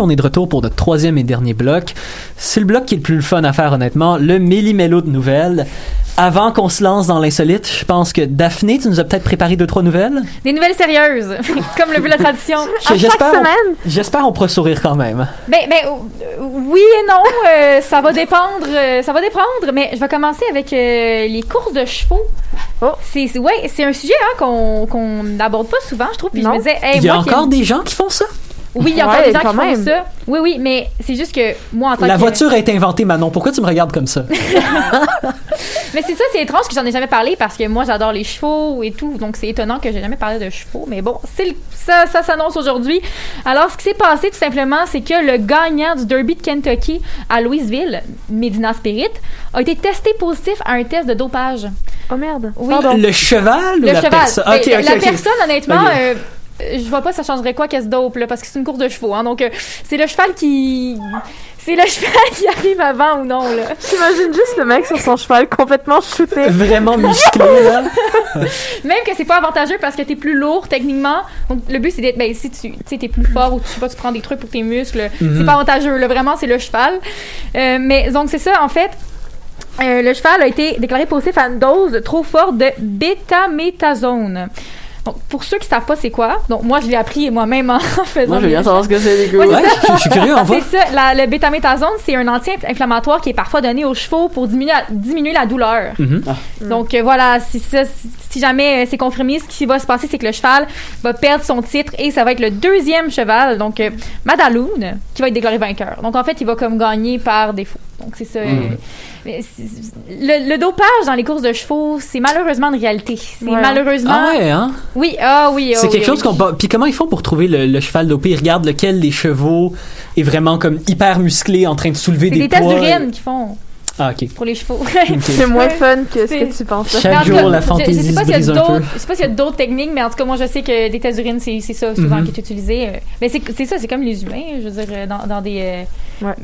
E: On est de retour pour notre troisième et dernier bloc. C'est le bloc qui est le plus fun à faire, honnêtement, le méli-mélo de nouvelles. Avant qu'on se lance dans l'insolite, je pense que Daphné, tu nous as peut-être préparé deux, trois nouvelles?
F: Des nouvelles sérieuses, <laughs> comme le veut la tradition.
E: Je- J'espère on- J'espère on pourra sourire quand même.
F: Ben, ben, euh, oui et non, euh, ça va dépendre, euh, ça va dépendre, mais je vais commencer avec euh, les courses de chevaux. C'est, c'est- ouais, c'est un sujet hein, qu'on, n'aborde pas souvent, je trouve. Puis je
E: Non.
F: me disais, hey,
E: Il y a
F: qui-
E: encore des gens qui font ça?
F: Oui, il y a encore
E: Ouais,
F: des gens qui font ça. Oui, oui, mais c'est juste que moi en tant
E: La
F: que
E: voiture a été inventée, Manon. Pourquoi tu me regardes comme ça? <laughs>
F: Mais c'est ça, c'est étrange que j'en ai jamais parlé parce que moi j'adore les chevaux et tout, donc c'est étonnant que j'ai jamais parlé de chevaux. Mais bon, c'est le- ça, ça s'annonce aujourd'hui. Alors, ce qui s'est passé tout simplement, c'est que le gagnant du Derby de Kentucky à Louisville, Medina Spirit, a été testé positif à un test de dopage.
H: Oh merde.
F: Oui.
E: Le cheval ou
F: Le
E: la
F: cheval.
E: personne?
F: Ben, la personne, honnêtement, euh, je vois pas ça changerait quoi qu'elle se dope, là, parce que c'est une course de chevaux. Hein, donc, euh, c'est le cheval qui. C'est le <laughs> cheval qui arrive avant ou non, là.
H: J'imagine juste le mec sur son cheval complètement shooté.
E: Vraiment musclé, là. <laughs>
F: Même que c'est pas avantageux parce que t'es plus lourd techniquement. Donc le but c'est d'être ben si tu t'es plus fort ou tu sais pas tu prends des trucs pour tes muscles,
K: Mhm.
F: c'est pas avantageux. Là, vraiment c'est le cheval. Euh, mais donc c'est ça en fait. euh, le cheval a été déclaré positif à une dose trop forte de bêta-méthazone. Donc, pour ceux qui savent pas c'est quoi, donc moi je l'ai appris moi-même en <laughs> faisant.
G: Moi, je veux bien savoir ce que c'est.
F: Ouais,
G: Ouais,
F: ça.
G: je- je suis curieux, <laughs> on voit.
F: C'est ça, la- le bêta-méthazone, c'est un anti-inflammatoire qui est parfois donné aux chevaux pour diminuer la, diminuer la douleur.
E: Mhm.
F: Donc euh, voilà, si, ça, si, si jamais euh, c'est confirmé, ce qui va se passer, c'est que le cheval va perdre son titre et ça va être le deuxième cheval, donc euh, Madaloon, qui va être déclaré vainqueur. Donc en fait, il va comme gagner par défaut. Donc c'est ça. mais c'est- le, le dopage dans les courses de chevaux, c'est malheureusement une réalité. C'est
H: Ouais.
F: malheureusement.
E: Ah ouais, hein?
F: Oui, ah oui.
E: C'est
F: ah
E: quelque
F: oui,
E: chose
F: oui.
E: qu'on. Puis comment ils font pour trouver le, le cheval dopé? Ils regardent lequel des chevaux est vraiment comme hyper musclé en train de soulever
F: C'est
E: des
F: des tests
E: poids.
F: d'urine qu'ils font
E: Ah, ok.
F: pour les chevaux. <laughs>
H: C'est moins fun que ce
F: C'est-
H: que tu penses.
E: Chaque jour,
F: cas,
E: la
F: je-
E: fantaisie
F: je, sais pas
E: se
F: s'il y a
E: brise un
F: d'autres-
E: peu.
F: Je sais pas s'il y a d'autres techniques, mais en tout cas, moi, je sais que des tests d'urine, c'est c'est ça, souvent,
E: Mhm.
F: qui est utilisé. Mais c'est c'est ça, c'est comme les humains, je veux dire, dans, dans des. euh,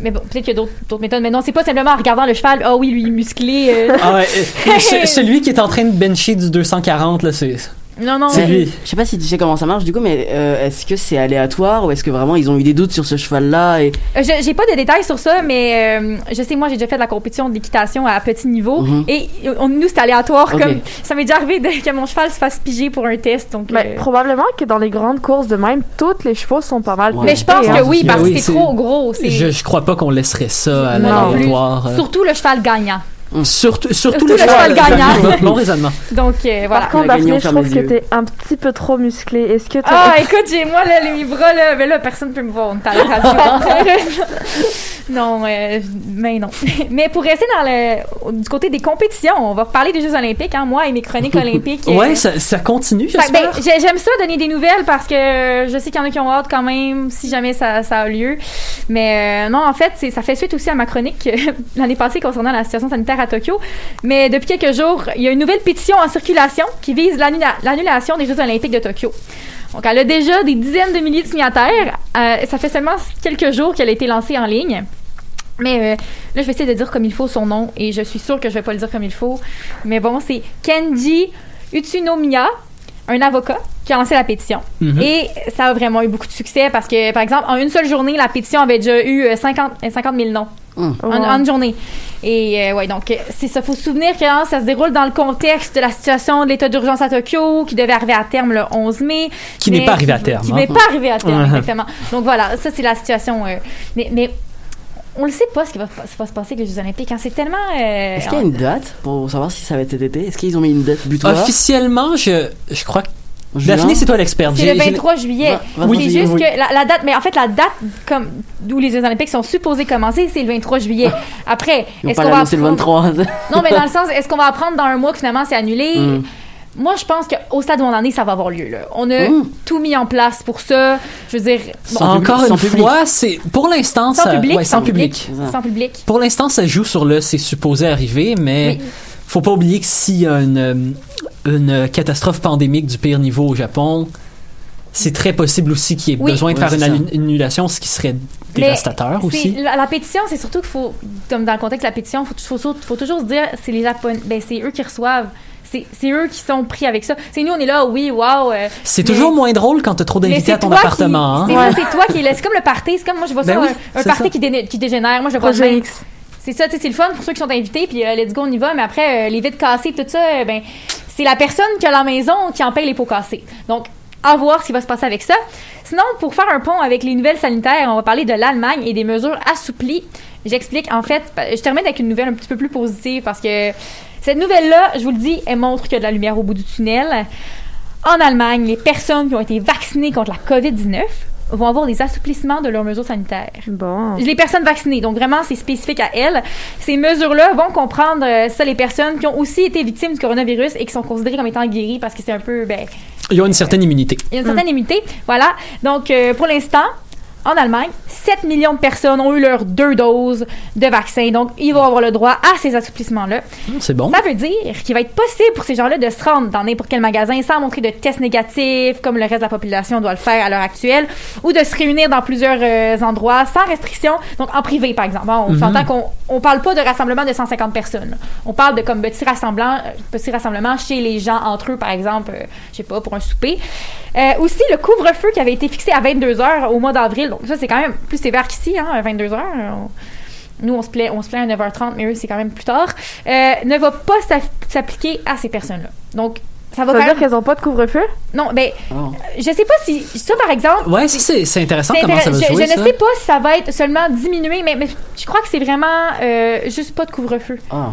F: Mais bon, peut-être qu'il y a d'autres méthodes. Mais non, c'est pas simplement en regardant le cheval, ah oui, lui, il est musclé. euh.
E: Ah ouais, <laughs> ce- celui qui est en train de bencher du 240, là, c'est.
F: Non, non.
E: C'est
F: mais-
E: lui.
G: Je sais pas si tu sais comment ça marche du coup, mais euh, est-ce que c'est aléatoire ou est-ce que vraiment ils ont eu des doutes sur ce cheval-là et
F: Euh, je- J'ai pas de détails sur ça, mais euh, je sais, moi, j'ai déjà fait de la compétition de l'équitation à petit niveau.
G: Mhm.
F: Et on, nous, c'est aléatoire.
H: Ok.
F: comme Ça m'est déjà arrivé de- que mon cheval se fasse piger pour un test. Donc,
H: Ben,
F: euh,
H: probablement que dans les grandes courses de même, tous les chevaux sont pas mal.
F: Mais je pense
H: testés,
F: que
H: hein.
F: oui, parce
E: oui,
F: que c'est trop gros. c'est-
E: Je, je crois pas qu'on laisserait ça à
F: Non
E: l'aléatoire. euh.
F: Surtout le cheval gagnant.
E: Surtout, surtout, le
F: le cheval gagnant.
E: Bon raisonnement.
F: Donc, euh, voilà.
H: Par contre, Daphné, je trouve que t'es un petit peu trop musclé. Est-ce que tu
F: Ah, écoute, j'ai moi là, les bras là, mais là personne peut me voir, on est à la <laughs> radio. non, euh, mais non. mais pour rester dans le du côté des compétitions, on va parler des Jeux Olympiques, hein, moi et mes chroniques olympiques. euh,
E: Ouais, ça, ça continue,
F: ben,
E: j'espère?
F: j'ai- J'aime ça donner des nouvelles parce que je sais qu'il y en a qui ont hâte quand même si jamais ça, ça a lieu. Mais euh, non, en fait, ça fait suite aussi à ma chronique euh, l'année passée concernant la situation sanitaire à Tokyo. Mais depuis quelques jours, il y a une nouvelle pétition en circulation qui vise l'annula- l'annulation des Jeux olympiques de Tokyo. Donc, elle a déjà des dizaines de milliers de signataires. Euh, ça fait seulement quelques jours qu'elle a été lancée en ligne. Mais euh, là, je vais essayer de dire comme il faut son nom et je suis sûre que je vais pas le dire comme il faut. Mais bon, c'est Kenji Utsunomiya, un avocat qui a lancé la pétition.
K: Mhm.
F: Et ça a vraiment eu beaucoup de succès parce que, par exemple, en une seule journée, la pétition avait déjà eu euh, 50, euh, 50 000 noms. En, en une journée. Et euh, ouais, donc euh, c'est ça. Faut se souvenir que hein, ça se déroule dans le contexte de la situation de l'état d'urgence à Tokyo, qui devait arriver à terme le 11 mai.
E: Qui n'est
F: mais
E: pas arrivé à terme,
F: Qui
E: hein.
F: n'est pas arrivé à terme, exactement. Donc voilà, ça c'est la situation. euh, mais, mais on ne sait pas ce qui va, ce qui va se passer avec les Jeux Olympiques. hein. C'est tellement. euh,
G: est-ce qu'il y a une date pour savoir si ça va être cet été? Est-ce qu'ils ont mis une date butoir?
E: Officiellement, je, je crois que.
G: Juin?
E: Daphné, c'est toi l'experte.
F: C'est
E: J'ai-
F: le
E: j'ai-
F: 23 juillet.
G: Va-
F: c'est juste
G: oui.
F: que la, la date, mais en fait, la date comme d'où les Jeux Olympiques sont supposés commencer, c'est le 23 juillet. <laughs> Après, est-ce
G: pas
F: qu'on va
G: l'annoncer le
F: apprendre-
G: 23. <laughs>
F: Non, mais dans le sens, est-ce qu'on va apprendre dans un mois que finalement c'est annulé?
G: Mm.
F: Moi, je pense qu'au stade où on en est, ça va avoir lieu. Là. On a
E: Mm.
F: tout mis en place pour ça. Je veux dire, bon,
E: Encore une fois, c'est pour l'instant
F: sans
E: ça,
F: public,
E: ouais,
F: sans
E: sans public.
F: Sans public.
E: Pour l'instant, ça joue sur le c'est supposé arriver, mais faut pas oublier que s'il y a une, euh, une catastrophe pandémique du pire niveau au Japon, c'est très possible aussi qu'il y ait
F: Oui.
E: besoin de
G: Ouais,
E: faire une
G: ça.
E: annulation, ce qui serait dévastateur aussi.
F: La, la pétition, c'est surtout qu'il faut, comme dans le contexte de la pétition, faut, faut, faut toujours se dire, c'est les Japonais, ben c'est eux qui reçoivent. c'est eux qui sont pris avec ça. C'est nous, on est là, oui, wow. euh,
E: C'est
F: mais-
E: toujours moins drôle quand t'as trop d'invités à ton appartement. hein.
F: C'est ça, c'est toi qui. C'est comme le party. C'est comme moi, je vois ça,
E: Ben oui,
F: un, un party
E: ça.
F: qui, dé- qui dégénère. Moi, je vois
H: Projet.
F: C'est ça, tu c'est le fun pour ceux qui sont invités, puis euh, let's go, on y va. Mais après, euh, les vides cassées, tout ça, euh, ben, c'est la personne qui a la maison qui en paye les pots cassés. Donc, à voir ce qui va se passer avec ça. Sinon, pour faire un pont avec les nouvelles sanitaires, on va parler de l'Allemagne et des mesures assouplies. J'explique, en fait, je termine avec une nouvelle un petit peu plus positive parce que cette nouvelle-là, je vous le dis, elle montre qu'il y a de la lumière au bout du tunnel. En Allemagne, les personnes qui ont été vaccinées contre la COVID-19 vont avoir des assouplissements de leurs mesures sanitaires.
H: Bon.
F: Les personnes vaccinées, donc vraiment, c'est spécifique à elles. Ces mesures-là vont comprendre euh, ça les personnes qui ont aussi été victimes du coronavirus et qui sont considérées comme étant guéries parce que c'est un peu, ben,
E: Ils ont une certaine immunité.
F: il y a une certaine immunité. Voilà. Donc, euh, pour l'instant, en Allemagne, 7 millions de personnes ont eu leurs deux doses de vaccin. Donc, ils vont avoir le droit à ces assouplissements-là.
E: C'est bon.
F: Ça veut dire qu'il va être possible pour ces gens-là de se rendre dans n'importe quel magasin sans montrer de test négatif, comme le reste de la population doit le faire à l'heure actuelle, ou de se réunir dans plusieurs euh, endroits sans restriction, donc en privé, par exemple. Bon, on
E: Mhm.
F: s'entend qu'on on parle pas de rassemblement de 150 personnes. là. On parle de comme petits rassemblements, euh, petits rassemblements chez les gens entre eux, par exemple, euh, je sais pas, pour un souper. Euh, aussi, le couvre-feu qui avait été fixé à 22 heures au mois d'avril. Donc, ça, c'est quand même plus sévère qu'ici, hein, à 22 heures. On- nous, on se plaît, on se plaint à 9h30, mais eux, c'est quand même plus tard. Euh, ne va pas s'appliquer à ces personnes-là. Donc, ça va
H: Ça veut
F: quand
H: dire
F: même...
H: qu'elles ont pas de couvre-feu?
F: Non, ben,
G: Oh.
F: je sais pas si... Ça, par exemple...
E: Ouais, ça, c'est intéressant comment ça va
F: je,
E: jouer.
F: je ne
E: ça.
F: sais pas si ça va être seulement diminué, mais, mais je crois que c'est vraiment euh, juste pas de couvre-feu.
G: Ah.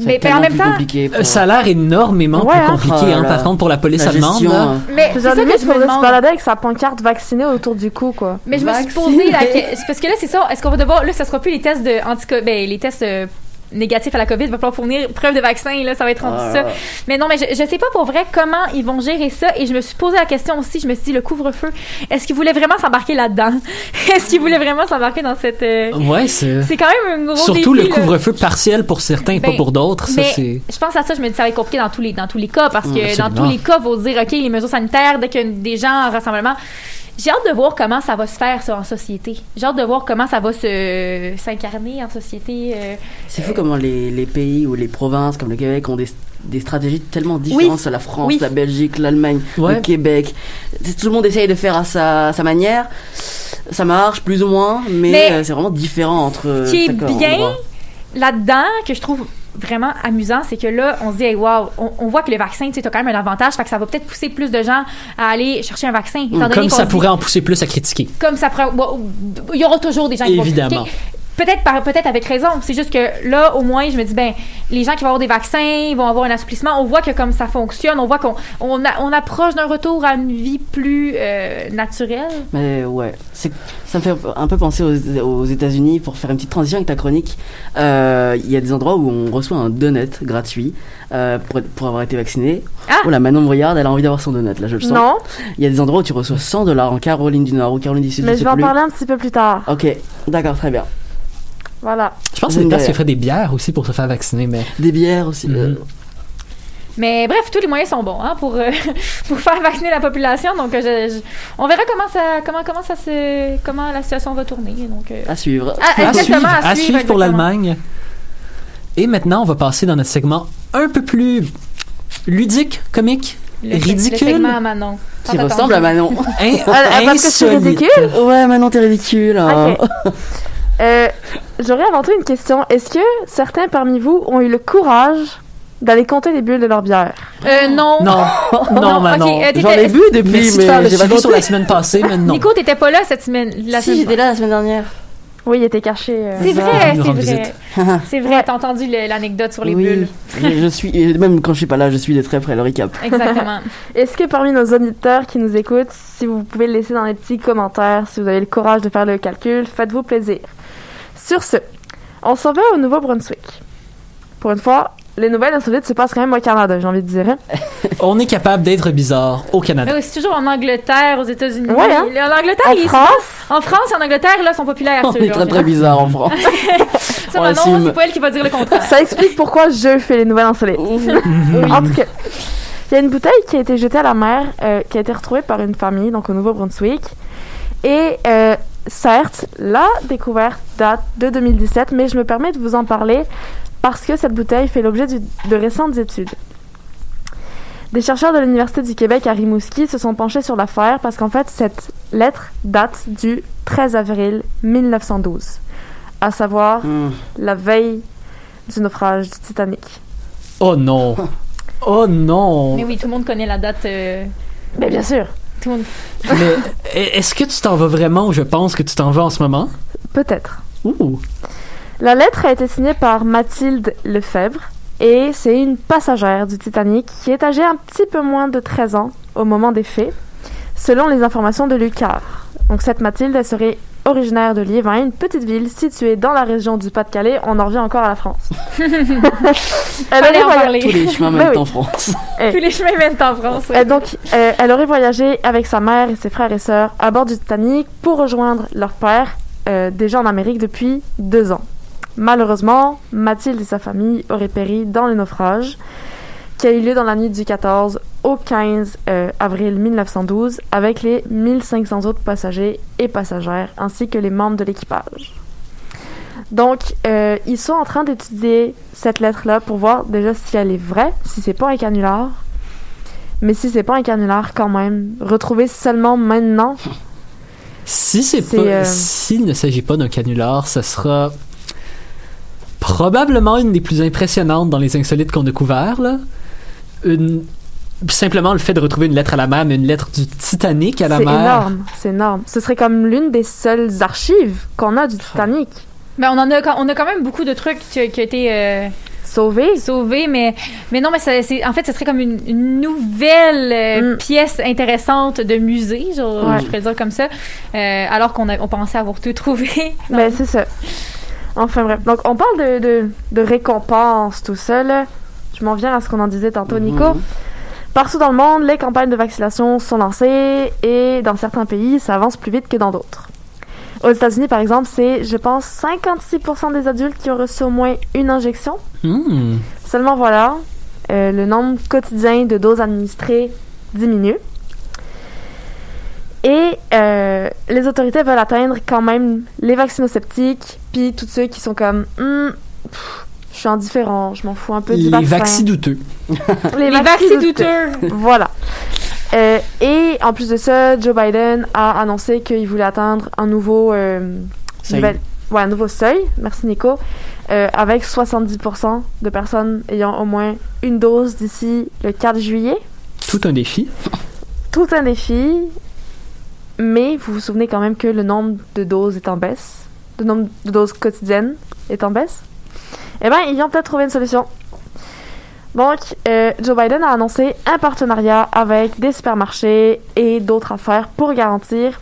F: Mais, mais en même temps...
E: Euh, Ça a l'air énormément
H: Ouais,
E: plus
H: hein.
E: compliqué. Hein.
G: là
E: Par contre, pour la police
G: La
E: allemande,
G: gestion,
E: là.
F: Mais c'est ça que je me
H: faudrait se
F: demande.
H: balader avec sa pancarte vaccinée autour du cou, quoi.
F: Mais je me suis posé la question. Parce que là, c'est ça. Est-ce qu'on va devoir. Là, ça sera plus les tests de anti ben, les tests négatifs à la COVID. Il va falloir fournir preuve de vaccin. Là, ça va être rendu
G: Ah.
F: ça. Mais non, mais je, je sais pas pour vrai comment ils vont gérer ça. Et je me suis posé la question aussi. Je me suis dit, le couvre-feu, est-ce qu'ils voulaient vraiment s'embarquer là-dedans? <laughs> est-ce qu'ils voulaient vraiment s'embarquer dans cette. euh,
E: ouais, c'est.
F: C'est quand même un gros
E: Surtout
F: défi,
E: le couvre-feu partiel pour certains et pas
F: Ben,
E: pour d'autres. Ça,
F: mais
E: c'est.
F: je pense à ça, je me dis ça va être compliqué dans tous les, dans tous les cas parce
E: Mm,
F: que dans tous les cas, il faut dire, OK, les mesures sanitaires, dès qu'il y a des gens en rassemblement. J'ai hâte de voir comment ça va se faire, ça, en société. J'ai hâte de voir comment ça va se s'incarner en société. euh.
G: C'est fou comment les, les pays ou les provinces comme le Québec ont des, des stratégies tellement différentes.
F: Oui.
G: La France,
F: Oui.
G: la Belgique, l'Allemagne,
E: Ouais.
G: le Québec. Tout le monde essaye de faire à sa, sa manière. Ça marche plus ou moins, mais,
F: Mais
G: euh, c'est vraiment différent entre
F: Ce qui est bien
G: endroit.
F: Là-dedans, que je trouve vraiment amusant, c'est que là, on se dit, hey, wow, on, on voit que le vaccin, tu sais, quand même un avantage, fait que ça va peut-être pousser plus de gens à aller chercher un vaccin. étant donné
E: Comme ça
F: dit-
E: pourrait en pousser plus à critiquer.
F: comme ça pourrait- bon, il y aura toujours des gens qui vont critiquer. Peut-être peut-être avec raison. C'est juste que là, au moins, je me dis ben, les gens qui vont avoir des vaccins, ils vont avoir un assouplissement. On voit que comme ça fonctionne, on voit qu'on on, approche d'un retour à une vie plus euh, naturelle.
G: Mais ouais, c'est, ça me fait un peu penser aux, aux États-Unis pour faire une petite transition avec ta chronique. Euh, Il y a des endroits où on reçoit un donut gratuit euh, pour, avoir été vacciné.
F: Ah!
G: Oh là, Manon regarde, elle a envie d'avoir son donut, là je le sens.
H: Non,
G: Il y a des endroits où tu reçois 100 dollars en Caroline du Nord ou Caroline du Sud,
H: mais
G: je
H: vais en
G: plus.
H: parler un petit peu plus tard.
G: Ok, d'accord, très bien.
H: Voilà.
E: Je pense que c'est des
G: Une
E: places qui
G: bière.
E: feraient des bières aussi pour se faire vacciner, mais.
G: Des bières aussi. Euh,
F: Mais bref, tous les moyens sont bons hein, pour euh, <laughs> pour faire vacciner la population. Donc, euh, je- je- on verra comment ça comment comment ça se comment la situation va tourner. Donc, euh,
G: à suivre.
F: ah,
E: À suivre, à suivre pour l'Allemagne. Et maintenant, on va passer dans notre segment un peu plus ludique, comique,
F: Le,
E: ridicule.
F: Le segment à Manon.
G: Qui ressemble à. Manon.
E: in-
H: Ah, ah, parce que c'est
E: insolite.
H: ridicule?
G: ouais, Manon, t'es ridicule. hein. <laughs>
H: Euh, J'aurais inventé une question. Est-ce que certains parmi vous ont eu le courage d'aller compter les bulles de leur bière?
F: Euh, non.
E: Non, non,
F: Non,
E: Manon.
F: ok, euh,
G: J'en ai bu depuis, mais j'ai
E: sur la semaine passée, mais non.
F: Nico, t'étais pas là cette semaine. La
G: Si, j'étais là la semaine dernière.
H: Oui, il était caché. euh.
F: C'est vrai, <laughs> c'est vrai. C'est vrai, t'as entendu l'anecdote sur les
G: oui,
F: bulles.
G: je, je suis, même quand je suis pas là, je suis de très près le recap. <laughs>
F: Exactement. <laughs>
H: Est-ce que parmi nos auditeurs qui nous écoutent, si vous pouvez le laisser dans les petits commentaires, si vous avez le courage de faire le calcul, faites-vous plaisir. Sur ce, on s'en va au Nouveau-Brunswick. Pour une fois, les nouvelles insolites se passent quand même au Canada, j'ai envie de dire. hein? <laughs>
E: On est capable d'être bizarre au Canada.
F: Mais oui, c'est toujours en Angleterre, aux États-Unis.
H: Ouais, hein?
F: En Angleterre,
H: En
F: ils
H: France,
F: en France et en Angleterre, là, sont populaires.
G: On est
F: ceux-là.
G: très très bizarre en France. <laughs>
F: Ça,
G: on assume.
F: c'est pas elle qui va dire le contraire.
H: ça explique pourquoi je fais les nouvelles insolites. <laughs> En tout cas, il y a une bouteille qui a été jetée à la mer, euh, qui a été retrouvée par une famille, donc au Nouveau-Brunswick. Et euh, certes, la découverte date de 2017, mais je me permets de vous en parler parce que cette bouteille fait l'objet de récentes études. Des chercheurs de l'Université du Québec à Rimouski se sont penchés sur l'affaire parce qu'en fait, cette lettre date du 13 avril 1912, à savoir
G: Hmm.
H: la veille du naufrage du Titanic.
E: Oh non. <laughs> Oh non.
F: Mais oui, tout le monde connaît la date. euh,
H: Mais bien sûr,
F: tout le monde...
E: Mais est-ce que tu t'en vas vraiment ou je pense que tu t'en vas en ce moment?
H: peut-être.
E: Ouh.
H: La lettre a été signée par Mathilde Lefebvre et c'est une passagère du Titanic qui est âgée un petit peu moins de 13 ans au moment des faits, selon les informations de Lucar. Donc cette Mathilde, elle serait originaire de Liévin, une petite ville située dans la région du Pas-de-Calais. On en revient encore à la France. <laughs> elle,
F: Fallait en parler.
G: Tous les chemins <laughs> mènent
H: oui.
G: en France. <laughs>
H: Eh,
F: Tous les chemins mènent en France. oui.
H: euh, donc, euh, elle aurait voyagé avec sa mère et ses frères et sœurs à bord du Titanic pour rejoindre leur père, euh, déjà en Amérique depuis deux ans. Malheureusement, Mathilde et sa famille auraient péri dans le naufrage qui a eu lieu dans la nuit du 14 au 15 euh, avril 1912 avec les 1500 autres passagers et passagères ainsi que les membres de l'équipage. Donc, euh, ils sont en train d'étudier cette lettre-là pour voir déjà si elle est vraie, si c'est pas un canular. Mais si c'est pas un canular, quand même, retrouver seulement maintenant,
E: Si c'est pas,
H: euh,
E: s'il ne s'agit pas d'un canular, ce sera probablement une des plus impressionnantes dans les insolites qu'on a découvert là. Une simplement le fait de retrouver une lettre à la mer, mais une lettre du Titanic à la
H: c'est
E: mer.
H: énorme. C'est énorme. Ce serait comme l'une des seules archives qu'on a du Titanic.
F: Ben, on, en a, quand- on a quand même beaucoup de trucs qui, qui ont été euh,
H: Sauvé.
F: sauvés, mais, mais non, mais ça, c'est, en fait, ce serait comme une, une nouvelle euh,
H: Mm.
F: pièce intéressante de musée, genre,
H: Ouais.
F: je pourrais dire comme ça, euh, alors qu'on a- on pensait avoir tout trouvé. <laughs>
H: Ben, c'est ça. Enfin bref. Donc, on parle de, de, de récompense, tout ça, là. Je m'en viens à ce qu'on en disait tantôt, Nico.
G: Mhm.
H: Partout dans le monde, les campagnes de vaccination sont lancées et dans certains pays, ça avance plus vite que dans d'autres. Aux États-Unis, par exemple, c'est, je pense, 56% des adultes qui ont reçu au moins une injection.
E: Hmm.
H: Seulement voilà, euh, le nombre quotidien de doses administrées diminue. Et euh, les autorités veulent atteindre quand même les vaccinosceptiques, puis tous ceux qui sont comme Hmm, pff, je suis indifférent, je m'en fous un peu du
E: Les
H: vaccin.
E: vaccidouteux.
H: Les,
F: Les
H: vaccidouteux.
F: vaccidouteux!
H: Voilà. Euh, et en plus de ça, Joe Biden a annoncé qu'il voulait atteindre un nouveau, euh,
G: Seuil.
H: ouais, un nouveau seuil, merci Nico, euh, avec 70% de personnes ayant au moins une dose d'ici le 4 juillet.
E: Tout un défi.
H: Tout un défi, mais vous vous souvenez quand même que le nombre de doses est en baisse, le nombre de doses quotidiennes est en baisse. Eh bien, ils vont peut-être trouver une solution. Donc, euh, Joe Biden a annoncé un partenariat avec des supermarchés et d'autres affaires pour garantir,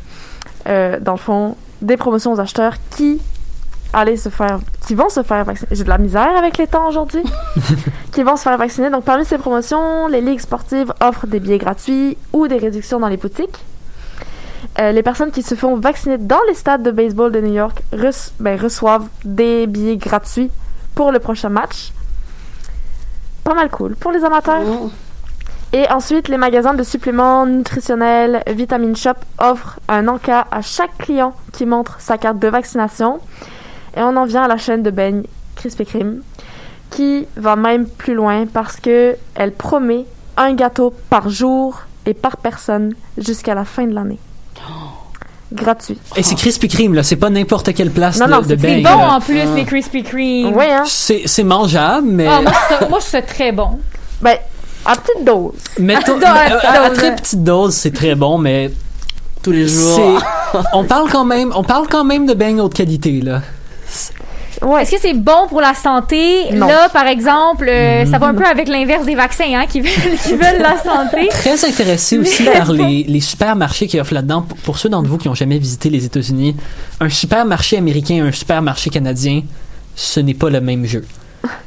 H: euh, dans le fond, des promotions aux acheteurs qui allaient se faire, qui vont se faire vacciner. J'ai de la misère avec les temps aujourd'hui. <laughs> qui vont se faire vacciner. Donc, parmi ces promotions, les ligues sportives offrent des billets gratuits ou des réductions dans les boutiques. Euh, les personnes qui se font vacciner dans les stades de baseball de New York ben, reçoivent des billets gratuits pour le prochain match. Pas mal cool pour les amateurs. Et ensuite, les magasins de suppléments nutritionnels Vitamin Shop offrent un encas à chaque client qui montre sa carte de vaccination. Et on en vient à la chaîne de beignes Krispy Kreme, qui va même plus loin parce que elle promet un gâteau par jour et par personne jusqu'à la fin de l'année. Gratuit.
E: Et c'est Krispy Kreme, là. C'est pas n'importe quelle place
H: Non,
E: de,
H: non,
E: de
H: c'est-
F: bon en plus, les Krispy Kreme.
H: Oui, hein?
E: C'est c'est mangeable, mais.
F: Ah, moi, je trouve ça- moi, ça très bon.
H: Ben, à petite dose.
F: Dans la <laughs>
E: à-
F: petite
E: à, à
F: dose,
E: très
F: hein.
E: petite dose, c'est très bon, mais
G: Tous les jours. <laughs>
E: on parle quand même, on parle quand même de beignes haute qualité là.
H: Ouais.
F: Est-ce que c'est bon pour la santé?
H: Non.
F: Là, par exemple, euh, ça va un peu avec l'inverse des vaccins, hein, qui <laughs> veulent, qui veulent la santé. <laughs>
E: Très intéressé aussi par <laughs> les, les supermarchés qui offrent là-dedans. Pour, pour ceux d'entre vous qui ont jamais visité les États-Unis, un supermarché américain et un supermarché canadien, ce n'est pas le même jeu.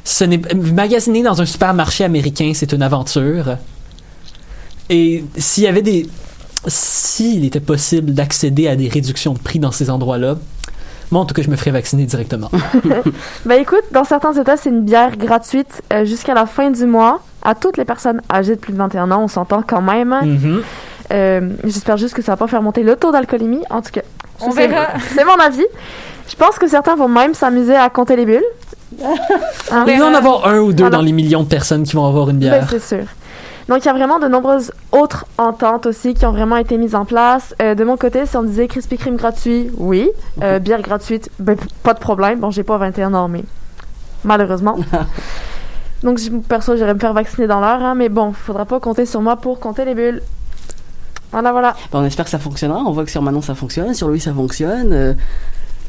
E: Ce n'est magasiner dans un supermarché américain, c'est une aventure. Et s'il y avait des s'il était possible d'accéder à des réductions de prix dans ces endroits-là, moi en tout cas, je me ferais vacciner directement. <laughs>
H: Ben écoute, dans certains États, c'est une bière gratuite euh, jusqu'à la fin du mois à toutes les personnes âgées de plus de 21 ans. On s'entend quand même. hein.
E: Mhm.
H: Euh, J'espère juste que ça va pas faire monter le taux d'alcoolémie. En tout cas,
F: On verra.
H: C'est mon avis. Je pense que certains vont même s'amuser à compter les bulles. Hein?
E: Il va y en avoir un ou deux dans les millions de personnes qui vont avoir une
H: Ben,
E: bière.
H: c'est sûr. Donc, il y a vraiment de nombreuses autres ententes aussi qui ont vraiment été mises en place. Euh, de mon côté, si on me disait Krispy Kreme gratuit, oui. Euh, bière gratuite, ben, pas de problème. Bon, j'ai pas 21 ans, mais malheureusement. <laughs> Donc, perso, j'irais me faire vacciner dans l'heure, hein, mais bon, faudra pas compter sur moi pour compter les bulles. Voilà, voilà.
G: Bah, on espère que ça fonctionnera. On voit que sur Manon ça fonctionne, sur Louis ça fonctionne. euh,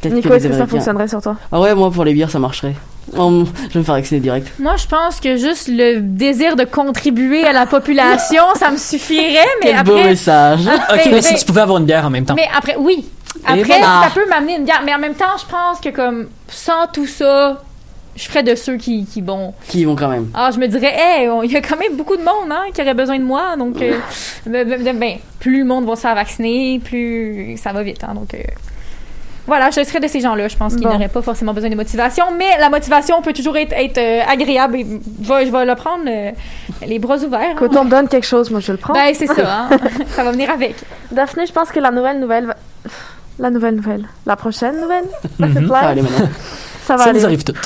H: Nico, est-ce que ça fonctionnerait sur toi?
G: Ah ouais, moi pour les bières ça marcherait. Hum, je vais me faire vacciner direct.
F: Moi, je pense que juste le désir de contribuer à la population, ça me suffirait, mais
G: Quel beau
F: après...
G: message.
F: après-
E: Ok, mais si tu pouvais avoir une bière en même temps.
F: Mais après, oui.
E: Et
F: Après,
E: voilà.
F: ça peut m'amener une bière. Mais en même temps, je pense que comme sans tout ça, je ferais de ceux qui, qui bon.
G: Qui vont quand même.
F: Ah, je me dirais, hey, il y a quand même beaucoup de monde hein, qui aurait besoin de moi. Donc, euh, ben, ben, ben, ben, plus le monde va se faire vacciner, plus ça va vite. Hein, donc, euh, voilà, je serais de ces gens-là. Je pense qu'ils
H: Bon.
F: n'auraient pas forcément besoin de motivation. Mais la motivation peut toujours être, être, euh, agréable. Et je, vais, je vais le prendre euh, les bras ouverts. hein.
H: Quand on me donne quelque chose, moi, je le prends.
F: Ben, c'est ça. hein. <laughs> <laughs> ça va venir avec.
H: Daphné, je pense que la nouvelle nouvelle va... La nouvelle nouvelle. La prochaine nouvelle te
E: Mhm. <laughs>
G: Ça va aller maintenant.
H: Ça va
E: Ça
H: aller.
E: nous arrive toutes.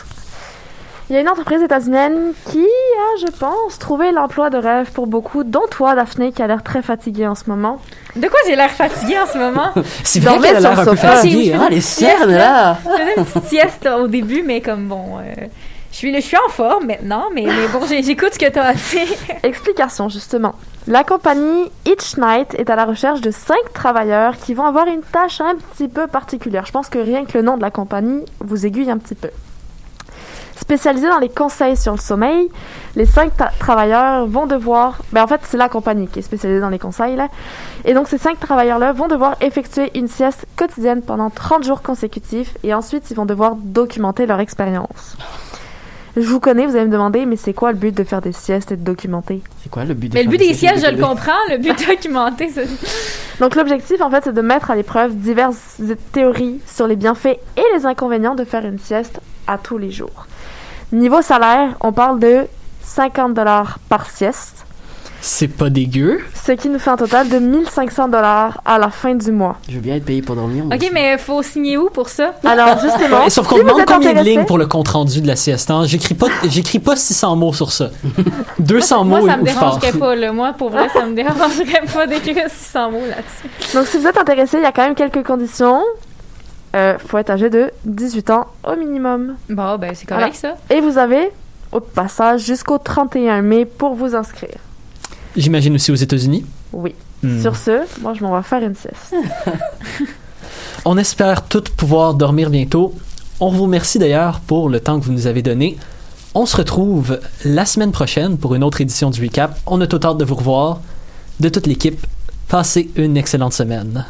H: Il y a une entreprise états-unienne qui a, je pense, trouvé l'emploi de rêve pour beaucoup, dont toi, Daphné, qui a l'air très fatiguée en ce moment.
F: De quoi j'ai l'air fatiguée en ce moment? <laughs>
E: C'est vrai qu'elle a l'air un
H: le
E: peu
H: sofa.
E: fatiguée.
F: Ah,
E: hein?
G: Ah, les cernes là
F: Je faisais une petite sieste au début, mais comme bon. euh, je, suis, je suis en forme maintenant, mais, mais bon, j'écoute ce que tu as à dire. <laughs>
H: Explication, justement. La compagnie Each Night est à la recherche de cinq travailleurs qui vont avoir une tâche un petit peu particulière. Je pense que rien que le nom de la compagnie vous aiguille un petit peu. Spécialisés dans les conseils sur le sommeil, les cinq travailleurs vont devoir... Ben en fait, c'est la compagnie qui est spécialisée dans les conseils, là. Et donc, ces cinq travailleurs-là vont devoir effectuer une sieste quotidienne pendant 30 jours consécutifs et ensuite, ils vont devoir documenter leur expérience. Je vous connais, vous allez me demander, mais c'est quoi le but de faire des siestes et de documenter?
G: C'est quoi le but de
F: Mais le but
G: des
F: des
G: siestes
F: je le
G: de-
F: comprends. Le but documenté, ça.
H: Donc l'objectif, en fait, c'est de mettre à l'épreuve diverses théories sur les bienfaits et les inconvénients de faire une sieste à tous les jours. Niveau salaire, on parle de 50 dollars par sieste,
E: C'est pas dégueu.
H: ce qui nous fait un total de 1500 dollars à la fin du mois.
G: Je veux bien être payé pour dormir. moi
F: Ok,
G: aussi.
F: mais faut signer où pour ça?
H: Alors justement,
E: sauf qu'on
H: si
E: demande combien de lignes pour le compte rendu de la sieste. hein? J'écris pas, j'écris pas 600 mots sur ça. 200
F: Moi,
E: mots
F: ça
E: et
F: me dérangerait pas, là. Moi, pour vrai, ça me dérangerait pas d'écrire 600 mots là-dessus.
H: Donc si vous êtes intéressé, il y a quand même quelques conditions. Euh, faut être âgé de 18 ans au minimum.
F: Bon, ben, c'est correct, ça.
H: Et vous avez au passage jusqu'au 31 mai pour vous inscrire.
E: J'imagine aussi aux États-Unis.
H: Oui.
E: Hmm.
H: Sur ce, moi je m'en vais faire une sieste. <laughs>
E: On espère tous pouvoir dormir bientôt. On vous remercie d'ailleurs pour le temps que vous nous avez donné. On se retrouve la semaine prochaine pour une autre édition du Recap. On a tout hâte de vous revoir. De toute l'équipe, passez une excellente semaine.